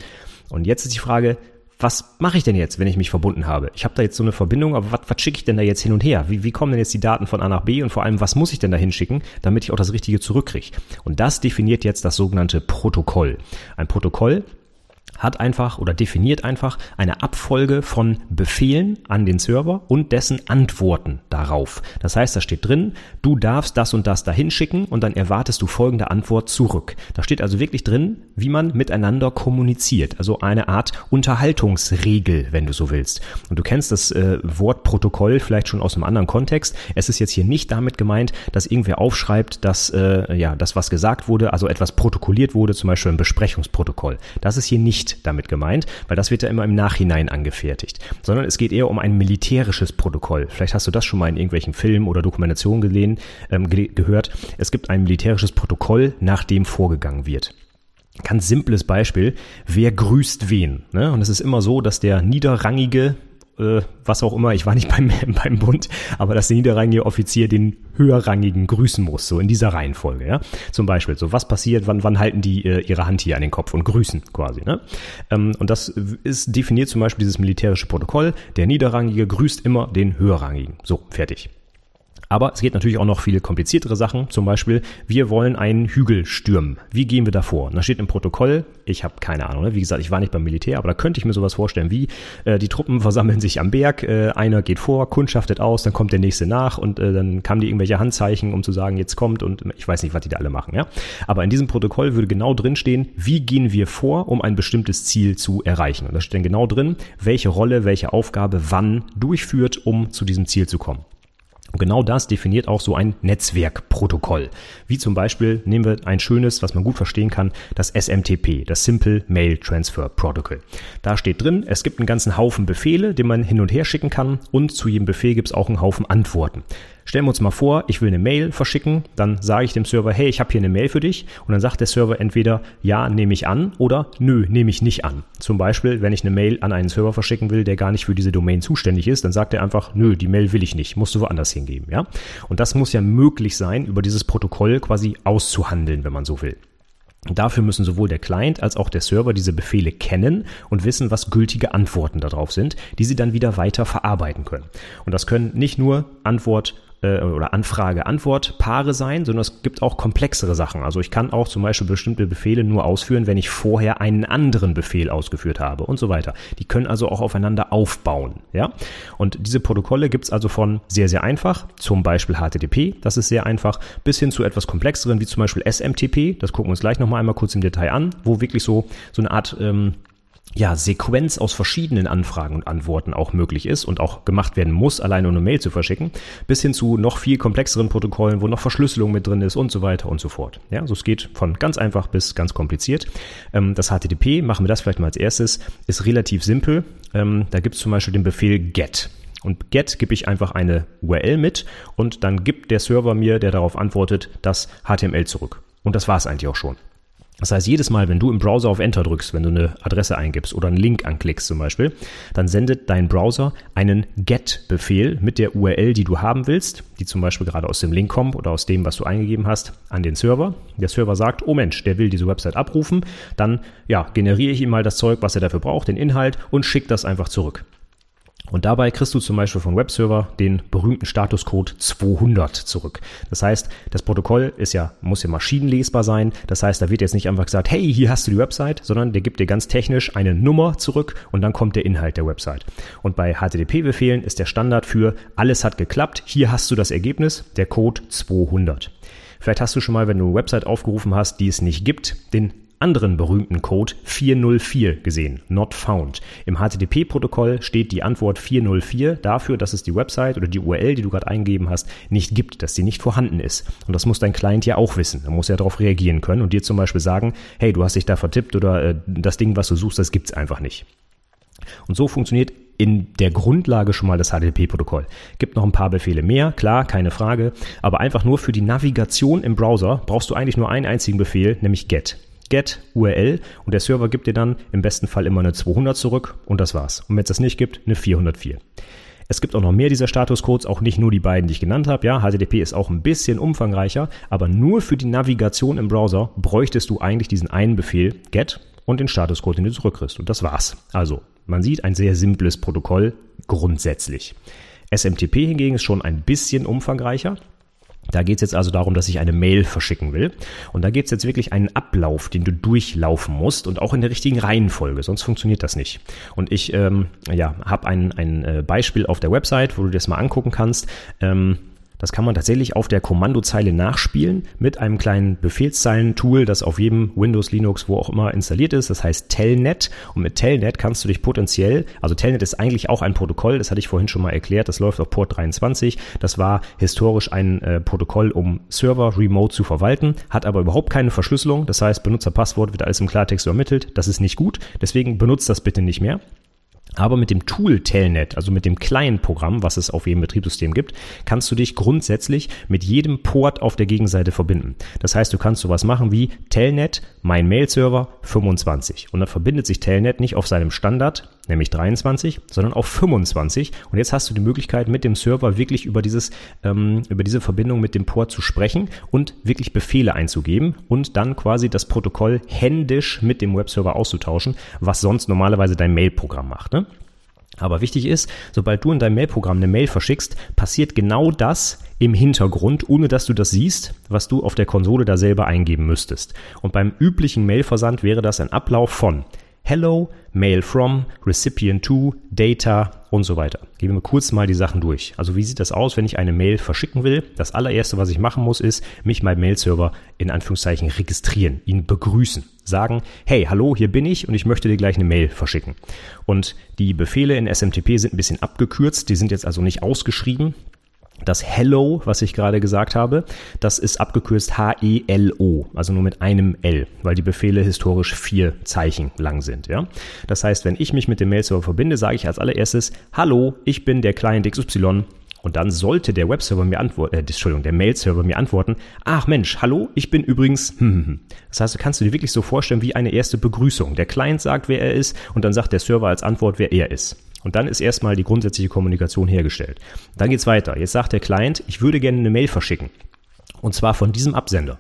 Und jetzt ist die Frage, was mache ich denn jetzt, wenn ich mich verbunden habe? Ich habe da jetzt so eine Verbindung, aber was, was schicke ich denn da jetzt hin und her? Wie, wie kommen denn jetzt die Daten von A nach B und vor allem, was muss ich denn da hinschicken, damit ich auch das Richtige zurückkriege? Und das definiert jetzt das sogenannte Protokoll. Ein Protokoll hat einfach oder definiert einfach eine Abfolge von Befehlen an den Server und dessen Antworten darauf. Das heißt, da steht drin, du darfst das und das dahin schicken und dann erwartest du folgende Antwort zurück. Da steht also wirklich drin, wie man miteinander kommuniziert. Also eine Art Unterhaltungsregel, wenn du so willst. Und du kennst das äh, Wort Protokoll vielleicht schon aus einem anderen Kontext. Es ist jetzt hier nicht damit gemeint, dass irgendwer aufschreibt, dass äh, ja das was gesagt wurde, also etwas protokolliert wurde, zum Beispiel ein Besprechungsprotokoll. Das ist hier nicht nicht damit gemeint, weil das wird ja immer im Nachhinein angefertigt, sondern es geht eher um ein militärisches Protokoll. Vielleicht hast du das schon mal in irgendwelchen Filmen oder Dokumentationen gelehnt, ähm, ge gehört. Es gibt ein militärisches Protokoll, nach dem vorgegangen wird. Ganz simples Beispiel, wer grüßt wen? Ne? Und es ist immer so, dass der niederrangige äh, was auch immer, ich war nicht *laughs* beim, beim Bund, aber dass der niederrangige Offizier den höherrangigen grüßen muss, so in dieser Reihenfolge, ja. Zum Beispiel, so was passiert, wann, wann halten die äh, ihre Hand hier an den Kopf und grüßen quasi, ne? Ähm, und das ist definiert zum Beispiel dieses militärische Protokoll, der niederrangige grüßt immer den höherrangigen. So, fertig. Aber es geht natürlich auch noch viele kompliziertere Sachen. Zum Beispiel, wir wollen einen Hügel stürmen. Wie gehen wir da vor? Und da steht im Protokoll, ich habe keine Ahnung, ne? wie gesagt, ich war nicht beim Militär, aber da könnte ich mir sowas vorstellen wie, äh, die Truppen versammeln sich am Berg, äh, einer geht vor, kundschaftet aus, dann kommt der nächste nach und äh, dann kamen die irgendwelche Handzeichen, um zu sagen, jetzt kommt und ich weiß nicht, was die da alle machen. Ja? Aber in diesem Protokoll würde genau drinstehen, wie gehen wir vor, um ein bestimmtes Ziel zu erreichen. Und da steht dann genau drin, welche Rolle, welche Aufgabe wann durchführt, um zu diesem Ziel zu kommen. Und genau das definiert auch so ein Netzwerkprotokoll. Wie zum Beispiel nehmen wir ein schönes, was man gut verstehen kann, das SMTP, das Simple Mail Transfer Protocol. Da steht drin, es gibt einen ganzen Haufen Befehle, den man hin und her schicken kann und zu jedem Befehl gibt es auch einen Haufen Antworten. Stellen wir uns mal vor, ich will eine Mail verschicken, dann sage ich dem Server, hey, ich habe hier eine Mail für dich und dann sagt der Server entweder ja, nehme ich an oder nö, nehme ich nicht an. Zum Beispiel, wenn ich eine Mail an einen Server verschicken will, der gar nicht für diese Domain zuständig ist, dann sagt er einfach, nö, die Mail will ich nicht, musst du woanders hingeben, ja? Und das muss ja möglich sein, über dieses Protokoll quasi auszuhandeln, wenn man so will. Dafür müssen sowohl der Client als auch der Server diese Befehle kennen und wissen, was gültige Antworten darauf sind, die sie dann wieder weiter verarbeiten können. Und das können nicht nur Antwort äh, oder Anfrage-Antwort-Paare sein, sondern es gibt auch komplexere Sachen. Also ich kann auch zum Beispiel bestimmte Befehle nur ausführen, wenn ich vorher einen anderen Befehl ausgeführt habe und so weiter. Die können also auch aufeinander aufbauen. Ja? Und diese Protokolle gibt es also von sehr, sehr einfach, zum Beispiel HTTP, das ist sehr einfach, bis hin zu etwas komplexeren, wie zum Beispiel SMTP, das gucken wir uns gleich nochmal einmal kurz im Detail an, wo wirklich so, so eine Art ähm, ja, Sequenz aus verschiedenen Anfragen und Antworten auch möglich ist und auch gemacht werden muss, alleine um eine Mail zu verschicken, bis hin zu noch viel komplexeren Protokollen, wo noch Verschlüsselung mit drin ist und so weiter und so fort. Ja, also es geht von ganz einfach bis ganz kompliziert. Ähm, das HTTP, machen wir das vielleicht mal als erstes, ist relativ simpel. Ähm, da gibt es zum Beispiel den Befehl get. Und get gebe ich einfach eine URL mit und dann gibt der Server mir, der darauf antwortet, das HTML zurück. Und das war es eigentlich auch schon. Das heißt, jedes Mal, wenn du im Browser auf Enter drückst, wenn du eine Adresse eingibst oder einen Link anklickst zum Beispiel, dann sendet dein Browser einen GET-Befehl mit der URL, die du haben willst, die zum Beispiel gerade aus dem Link kommt oder aus dem, was du eingegeben hast, an den Server. Der Server sagt, oh Mensch, der will diese Website abrufen. Dann ja, generiere ich ihm mal das Zeug, was er dafür braucht, den Inhalt und schicke das einfach zurück. Und dabei kriegst du zum Beispiel von Webserver den berühmten Statuscode 200 zurück. Das heißt, das Protokoll ist ja, muss ja maschinenlesbar sein. Das heißt, da wird jetzt nicht einfach gesagt, hey, hier hast du die Website, sondern der gibt dir ganz technisch eine Nummer zurück und dann kommt der Inhalt der Website. Und bei HTTP-Befehlen ist der Standard für alles hat geklappt, hier hast du das Ergebnis, der Code 200. Vielleicht hast du schon mal, wenn du eine Website aufgerufen hast, die es nicht gibt, den anderen berühmten Code 404 gesehen, not found. Im HTTP-Protokoll steht die Antwort 404 dafür, dass es die Website oder die URL, die du gerade eingegeben hast, nicht gibt, dass sie nicht vorhanden ist. Und das muss dein Client ja auch wissen. Er muss ja darauf reagieren können und dir zum Beispiel sagen, hey, du hast dich da vertippt oder äh, das Ding, was du suchst, das gibt's einfach nicht. Und so funktioniert in der Grundlage schon mal das HTTP-Protokoll. Gibt noch ein paar Befehle mehr, klar, keine Frage, aber einfach nur für die Navigation im Browser brauchst du eigentlich nur einen einzigen Befehl, nämlich get get URL und der Server gibt dir dann im besten Fall immer eine 200 zurück und das war's. Und wenn es das nicht gibt, eine 404. Es gibt auch noch mehr dieser Statuscodes, auch nicht nur die beiden, die ich genannt habe. Ja, HTTP ist auch ein bisschen umfangreicher, aber nur für die Navigation im Browser bräuchtest du eigentlich diesen einen Befehl get und den Statuscode, den du zurückkriegst. Und das war's. Also, man sieht ein sehr simples Protokoll grundsätzlich. SMTP hingegen ist schon ein bisschen umfangreicher. Da geht es jetzt also darum, dass ich eine Mail verschicken will. Und da gibt es jetzt wirklich einen Ablauf, den du durchlaufen musst und auch in der richtigen Reihenfolge, sonst funktioniert das nicht. Und ich ähm, ja, habe ein, ein äh, Beispiel auf der Website, wo du das mal angucken kannst. Ähm, das kann man tatsächlich auf der Kommandozeile nachspielen mit einem kleinen Befehlszeilen-Tool, das auf jedem Windows, Linux, wo auch immer installiert ist. Das heißt Telnet. Und mit Telnet kannst du dich potenziell, also Telnet ist eigentlich auch ein Protokoll, das hatte ich vorhin schon mal erklärt, das läuft auf Port 23. Das war historisch ein äh, Protokoll, um Server remote zu verwalten, hat aber überhaupt keine Verschlüsselung. Das heißt, Benutzerpasswort wird alles im Klartext übermittelt. Das ist nicht gut. Deswegen benutzt das bitte nicht mehr. Aber mit dem Tool Telnet, also mit dem kleinen Programm, was es auf jedem Betriebssystem gibt, kannst du dich grundsätzlich mit jedem Port auf der Gegenseite verbinden. Das heißt, du kannst sowas machen wie Telnet, mein Mail-Server 25. Und dann verbindet sich Telnet nicht auf seinem Standard, nämlich 23, sondern auf 25. Und jetzt hast du die Möglichkeit, mit dem Server wirklich über dieses, ähm, über diese Verbindung mit dem Port zu sprechen und wirklich Befehle einzugeben und dann quasi das Protokoll händisch mit dem Webserver auszutauschen, was sonst normalerweise dein Mail-Programm macht. Ne? Aber wichtig ist, sobald du in deinem Mail-Programm eine Mail verschickst, passiert genau das im Hintergrund, ohne dass du das siehst, was du auf der Konsole da selber eingeben müsstest. Und beim üblichen Mailversand wäre das ein Ablauf von Hello, Mail from, Recipient to, Data und so weiter. Gehen wir kurz mal die Sachen durch. Also wie sieht das aus, wenn ich eine Mail verschicken will? Das allererste, was ich machen muss, ist mich beim Mail-Server in Anführungszeichen registrieren, ihn begrüßen, sagen, hey, hallo, hier bin ich und ich möchte dir gleich eine Mail verschicken. Und die Befehle in SMTP sind ein bisschen abgekürzt, die sind jetzt also nicht ausgeschrieben. Das Hello, was ich gerade gesagt habe, das ist abgekürzt H-E-L-O, also nur mit einem L, weil die Befehle historisch vier Zeichen lang sind. Ja? Das heißt, wenn ich mich mit dem Mail-Server verbinde, sage ich als allererstes, Hallo, ich bin der Client XY. Und dann sollte der Webserver mir antworten, äh, Entschuldigung, der Mail-Server mir antworten, ach Mensch, hallo, ich bin übrigens, hm. *laughs* Das heißt, du kannst du dir wirklich so vorstellen wie eine erste Begrüßung. Der Client sagt, wer er ist, und dann sagt der Server als Antwort, wer er ist. Und dann ist erstmal die grundsätzliche Kommunikation hergestellt. Dann geht's weiter. Jetzt sagt der Client, ich würde gerne eine Mail verschicken. Und zwar von diesem Absender.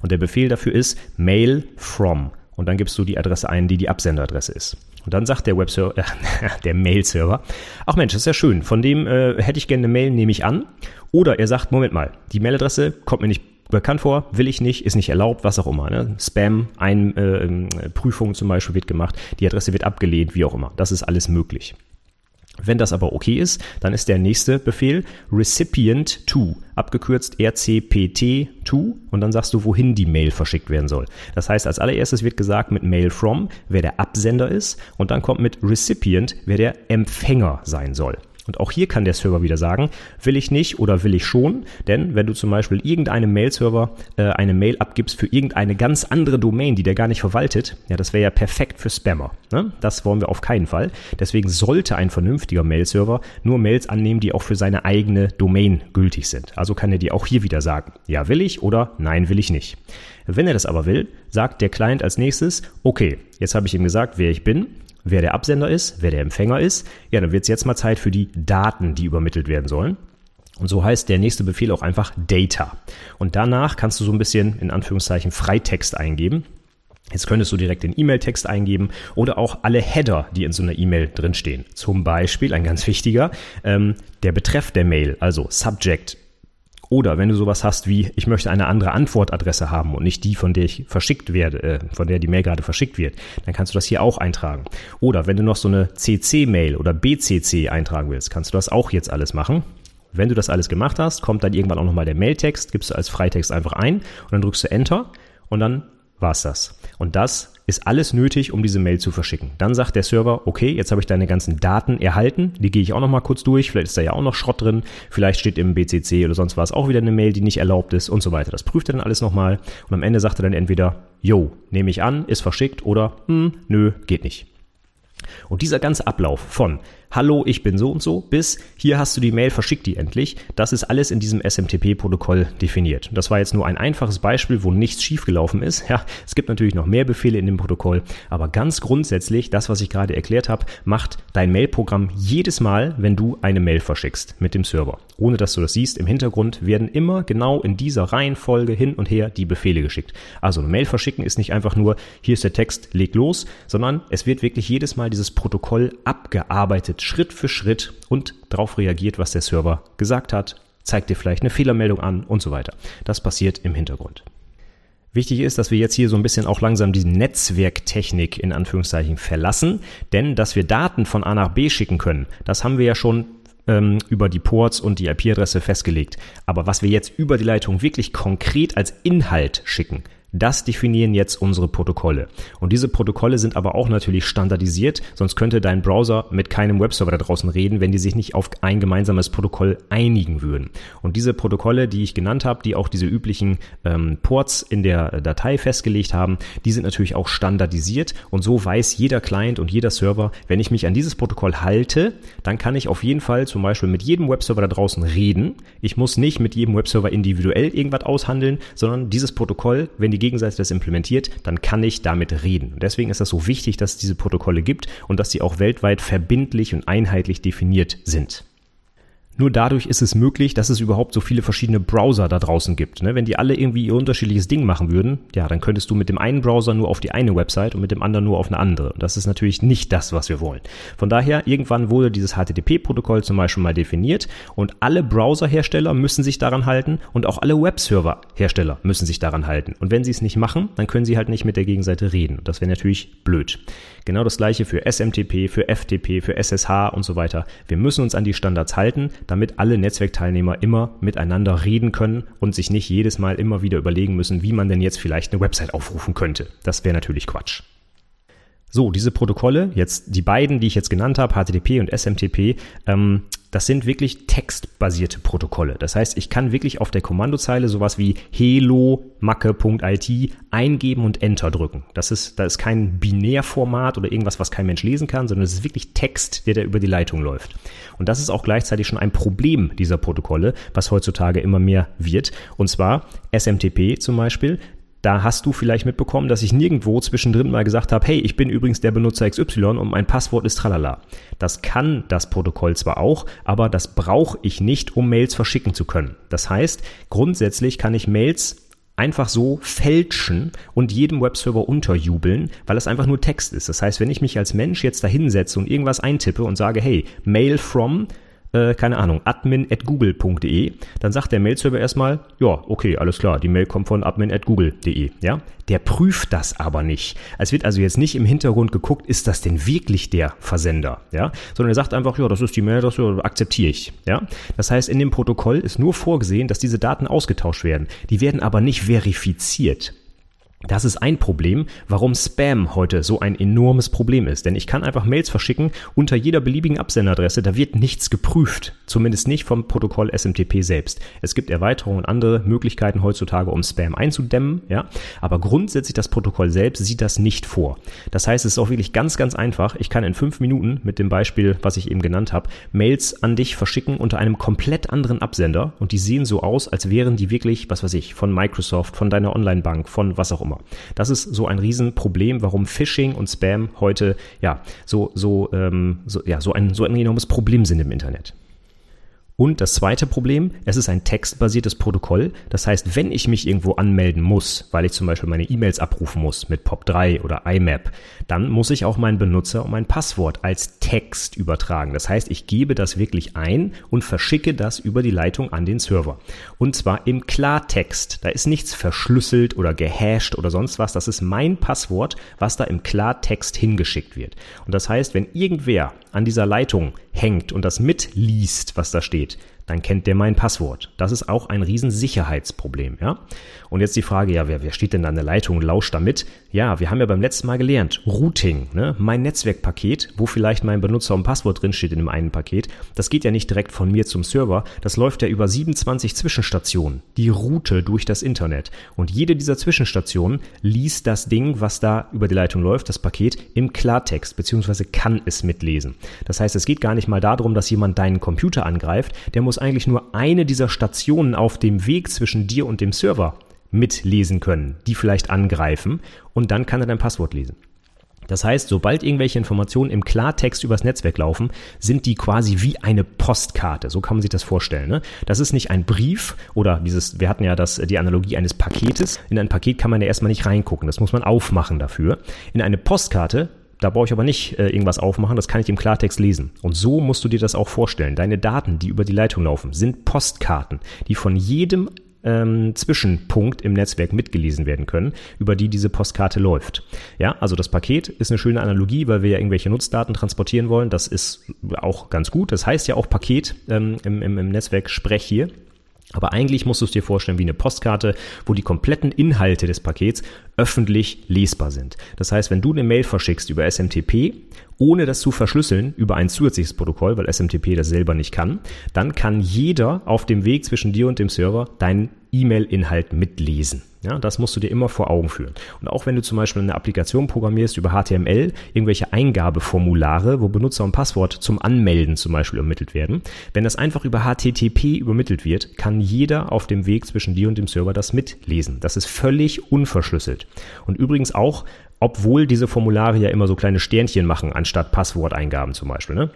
Und der Befehl dafür ist mail from und dann gibst du die Adresse ein, die die Absenderadresse ist. Und dann sagt der Webserver, äh, *laughs* der Mail-Server, ach Mensch, das ist ja schön, von dem äh, hätte ich gerne eine Mail, nehme ich an. Oder er sagt, Moment mal, die Mailadresse kommt mir nicht bekannt vor, will ich nicht, ist nicht erlaubt, was auch immer. Ne? Spam, ein, äh, Prüfung zum Beispiel wird gemacht, die Adresse wird abgelehnt, wie auch immer. Das ist alles möglich. Wenn das aber okay ist, dann ist der nächste Befehl recipient to, abgekürzt rcpt to und dann sagst du, wohin die Mail verschickt werden soll. Das heißt, als allererstes wird gesagt mit Mail from, wer der Absender ist und dann kommt mit recipient, wer der Empfänger sein soll. Und auch hier kann der Server wieder sagen, will ich nicht oder will ich schon, denn wenn du zum Beispiel irgendeinem Mail-Server äh, eine Mail abgibst für irgendeine ganz andere Domain, die der gar nicht verwaltet, ja, das wäre ja perfekt für Spammer. Ne? Das wollen wir auf keinen Fall. Deswegen sollte ein vernünftiger Mail-Server nur Mails annehmen, die auch für seine eigene Domain gültig sind. Also kann er dir auch hier wieder sagen, ja will ich oder nein will ich nicht. Wenn er das aber will, sagt der Client als nächstes, okay, jetzt habe ich ihm gesagt, wer ich bin, wer der Absender ist, wer der Empfänger ist. Ja, dann wird es jetzt mal Zeit für die Daten, die übermittelt werden sollen. Und so heißt der nächste Befehl auch einfach Data. Und danach kannst du so ein bisschen in Anführungszeichen Freitext eingeben. Jetzt könntest du direkt den E-Mail-Text eingeben oder auch alle Header, die in so einer E-Mail drinstehen. Zum Beispiel, ein ganz wichtiger, ähm, der Betreff der Mail, also Subject, oder wenn du sowas hast wie, ich möchte eine andere Antwortadresse haben und nicht die, von der ich verschickt werde, äh, von der die Mail gerade verschickt wird, dann kannst du das hier auch eintragen. Oder wenn du noch so eine CC-Mail oder BCC eintragen willst, kannst du das auch jetzt alles machen. Wenn du das alles gemacht hast, kommt dann irgendwann auch nochmal der Mailtext, gibst du als Freitext einfach ein und dann drückst du Enter und dann war's das. Und das ist alles nötig, um diese Mail zu verschicken. Dann sagt der Server, okay, jetzt habe ich deine ganzen Daten erhalten, die gehe ich auch noch mal kurz durch, vielleicht ist da ja auch noch Schrott drin, vielleicht steht im BCC oder sonst was auch wieder eine Mail, die nicht erlaubt ist und so weiter. Das prüft er dann alles nochmal und am Ende sagt er dann entweder, yo, nehme ich an, ist verschickt oder, hm, nö, geht nicht. Und dieser ganze Ablauf von Hallo, ich bin so und so, bis hier hast du die Mail, verschickt die endlich. Das ist alles in diesem SMTP-Protokoll definiert. Das war jetzt nur ein einfaches Beispiel, wo nichts schiefgelaufen ist. Ja, es gibt natürlich noch mehr Befehle in dem Protokoll, aber ganz grundsätzlich, das, was ich gerade erklärt habe, macht dein Mailprogramm jedes Mal, wenn du eine Mail verschickst mit dem Server. Ohne dass du das siehst, im Hintergrund werden immer genau in dieser Reihenfolge hin und her die Befehle geschickt. Also eine Mail verschicken ist nicht einfach nur, hier ist der Text, leg los, sondern es wird wirklich jedes Mal dieses Protokoll abgearbeitet Schritt für Schritt und darauf reagiert, was der Server gesagt hat, zeigt dir vielleicht eine Fehlermeldung an und so weiter. Das passiert im Hintergrund. Wichtig ist, dass wir jetzt hier so ein bisschen auch langsam diese Netzwerktechnik in Anführungszeichen verlassen, denn dass wir Daten von A nach B schicken können, das haben wir ja schon ähm, über die Ports und die IP-Adresse festgelegt. Aber was wir jetzt über die Leitung wirklich konkret als Inhalt schicken, das definieren jetzt unsere Protokolle. Und diese Protokolle sind aber auch natürlich standardisiert, sonst könnte dein Browser mit keinem Webserver da draußen reden, wenn die sich nicht auf ein gemeinsames Protokoll einigen würden. Und diese Protokolle, die ich genannt habe, die auch diese üblichen ähm, Ports in der Datei festgelegt haben, die sind natürlich auch standardisiert und so weiß jeder Client und jeder Server, wenn ich mich an dieses Protokoll halte, dann kann ich auf jeden Fall zum Beispiel mit jedem Webserver da draußen reden. Ich muss nicht mit jedem Webserver individuell irgendwas aushandeln, sondern dieses Protokoll, wenn die Gegenseite das implementiert, dann kann ich damit reden. Und deswegen ist das so wichtig, dass es diese Protokolle gibt und dass sie auch weltweit verbindlich und einheitlich definiert sind. Nur dadurch ist es möglich, dass es überhaupt so viele verschiedene Browser da draußen gibt. Ne? Wenn die alle irgendwie ihr unterschiedliches Ding machen würden, ja, dann könntest du mit dem einen Browser nur auf die eine Website und mit dem anderen nur auf eine andere. Und das ist natürlich nicht das, was wir wollen. Von daher, irgendwann wurde dieses HTTP-Protokoll zum Beispiel mal definiert und alle Browserhersteller müssen sich daran halten und auch alle Webserver-Hersteller müssen sich daran halten. Und wenn sie es nicht machen, dann können sie halt nicht mit der Gegenseite reden. Das wäre natürlich blöd. Genau das gleiche für SMTP, für FTP, für SSH und so weiter. Wir müssen uns an die Standards halten, damit alle Netzwerkteilnehmer immer miteinander reden können und sich nicht jedes Mal immer wieder überlegen müssen, wie man denn jetzt vielleicht eine Website aufrufen könnte. Das wäre natürlich Quatsch. So, diese Protokolle, jetzt die beiden, die ich jetzt genannt habe, HTTP und SMTP, ähm, das sind wirklich textbasierte Protokolle. Das heißt, ich kann wirklich auf der Kommandozeile sowas wie hello macke.it eingeben und Enter drücken. Das ist, da ist kein Binärformat oder irgendwas, was kein Mensch lesen kann, sondern es ist wirklich Text, der da über die Leitung läuft. Und das ist auch gleichzeitig schon ein Problem dieser Protokolle, was heutzutage immer mehr wird. Und zwar SMTP zum Beispiel, da hast du vielleicht mitbekommen, dass ich nirgendwo zwischendrin mal gesagt habe, hey, ich bin übrigens der Benutzer XY und mein Passwort ist tralala. Das kann das Protokoll zwar auch, aber das brauche ich nicht, um Mails verschicken zu können. Das heißt, grundsätzlich kann ich Mails einfach so fälschen und jedem Webserver unterjubeln, weil es einfach nur Text ist. Das heißt, wenn ich mich als Mensch jetzt da hinsetze und irgendwas eintippe und sage, hey, Mail from äh, keine Ahnung, admin at google.de, dann sagt der Mail-Server erstmal, ja, okay, alles klar, die Mail kommt von admin at google.de, ja. Der prüft das aber nicht. Es wird also jetzt nicht im Hintergrund geguckt, ist das denn wirklich der Versender, ja, sondern er sagt einfach, ja, das ist die Mail, das akzeptiere ich, ja. Das heißt, in dem Protokoll ist nur vorgesehen, dass diese Daten ausgetauscht werden. Die werden aber nicht verifiziert. Das ist ein Problem, warum Spam heute so ein enormes Problem ist. Denn ich kann einfach Mails verschicken unter jeder beliebigen Absenderadresse. Da wird nichts geprüft. Zumindest nicht vom Protokoll SMTP selbst. Es gibt Erweiterungen und andere Möglichkeiten heutzutage, um Spam einzudämmen. Ja, aber grundsätzlich das Protokoll selbst sieht das nicht vor. Das heißt, es ist auch wirklich ganz, ganz einfach. Ich kann in fünf Minuten mit dem Beispiel, was ich eben genannt habe, Mails an dich verschicken unter einem komplett anderen Absender. Und die sehen so aus, als wären die wirklich, was weiß ich, von Microsoft, von deiner Online-Bank, von was auch immer. Nummer. Das ist so ein Riesenproblem, warum Phishing und Spam heute ja so so ähm, so ja so ein so ein enormes Problem sind im Internet. Und das zweite Problem, es ist ein textbasiertes Protokoll. Das heißt, wenn ich mich irgendwo anmelden muss, weil ich zum Beispiel meine E-Mails abrufen muss mit POP3 oder IMAP, dann muss ich auch meinen Benutzer und mein Passwort als Text übertragen. Das heißt, ich gebe das wirklich ein und verschicke das über die Leitung an den Server. Und zwar im Klartext. Da ist nichts verschlüsselt oder gehasht oder sonst was. Das ist mein Passwort, was da im Klartext hingeschickt wird. Und das heißt, wenn irgendwer an dieser Leitung hängt und das mitliest, was da steht, dann kennt der mein Passwort. Das ist auch ein Riesensicherheitsproblem, ja. Und jetzt die Frage, ja, wer, wer steht denn an der Leitung und lauscht damit? Ja, wir haben ja beim letzten Mal gelernt, Routing, ne? mein Netzwerkpaket, wo vielleicht mein Benutzer und Passwort drinsteht in dem einen Paket, das geht ja nicht direkt von mir zum Server, das läuft ja über 27 Zwischenstationen, die Route durch das Internet. Und jede dieser Zwischenstationen liest das Ding, was da über die Leitung läuft, das Paket, im Klartext, beziehungsweise kann es mitlesen. Das heißt, es geht gar nicht mal darum, dass jemand deinen Computer angreift, der muss eigentlich nur eine dieser Stationen auf dem Weg zwischen dir und dem Server mitlesen können, die vielleicht angreifen und dann kann er dein Passwort lesen. Das heißt, sobald irgendwelche Informationen im Klartext übers Netzwerk laufen, sind die quasi wie eine Postkarte. So kann man sich das vorstellen. Ne? Das ist nicht ein Brief oder dieses, wir hatten ja das, die Analogie eines Paketes. In ein Paket kann man ja erstmal nicht reingucken. Das muss man aufmachen dafür. In eine Postkarte da brauche ich aber nicht äh, irgendwas aufmachen, das kann ich im Klartext lesen. Und so musst du dir das auch vorstellen. Deine Daten, die über die Leitung laufen, sind Postkarten, die von jedem ähm, Zwischenpunkt im Netzwerk mitgelesen werden können, über die diese Postkarte läuft. Ja, also das Paket ist eine schöne Analogie, weil wir ja irgendwelche Nutzdaten transportieren wollen. Das ist auch ganz gut. Das heißt ja auch Paket ähm, im, im, im Netzwerk Sprech hier. Aber eigentlich musst du es dir vorstellen wie eine Postkarte, wo die kompletten Inhalte des Pakets öffentlich lesbar sind. Das heißt, wenn du eine Mail verschickst über SMTP, ohne das zu verschlüsseln über ein zusätzliches Protokoll, weil SMTP das selber nicht kann, dann kann jeder auf dem Weg zwischen dir und dem Server deinen E-Mail-Inhalt mitlesen. Ja, das musst du dir immer vor Augen führen. Und auch wenn du zum Beispiel eine Applikation programmierst über HTML, irgendwelche Eingabeformulare, wo Benutzer und Passwort zum Anmelden zum Beispiel übermittelt werden, wenn das einfach über HTTP übermittelt wird, kann jeder auf dem Weg zwischen dir und dem Server das mitlesen. Das ist völlig unverschlüsselt. Und übrigens auch, obwohl diese Formulare ja immer so kleine Sternchen machen, anstatt Passworteingaben zum Beispiel. Ne?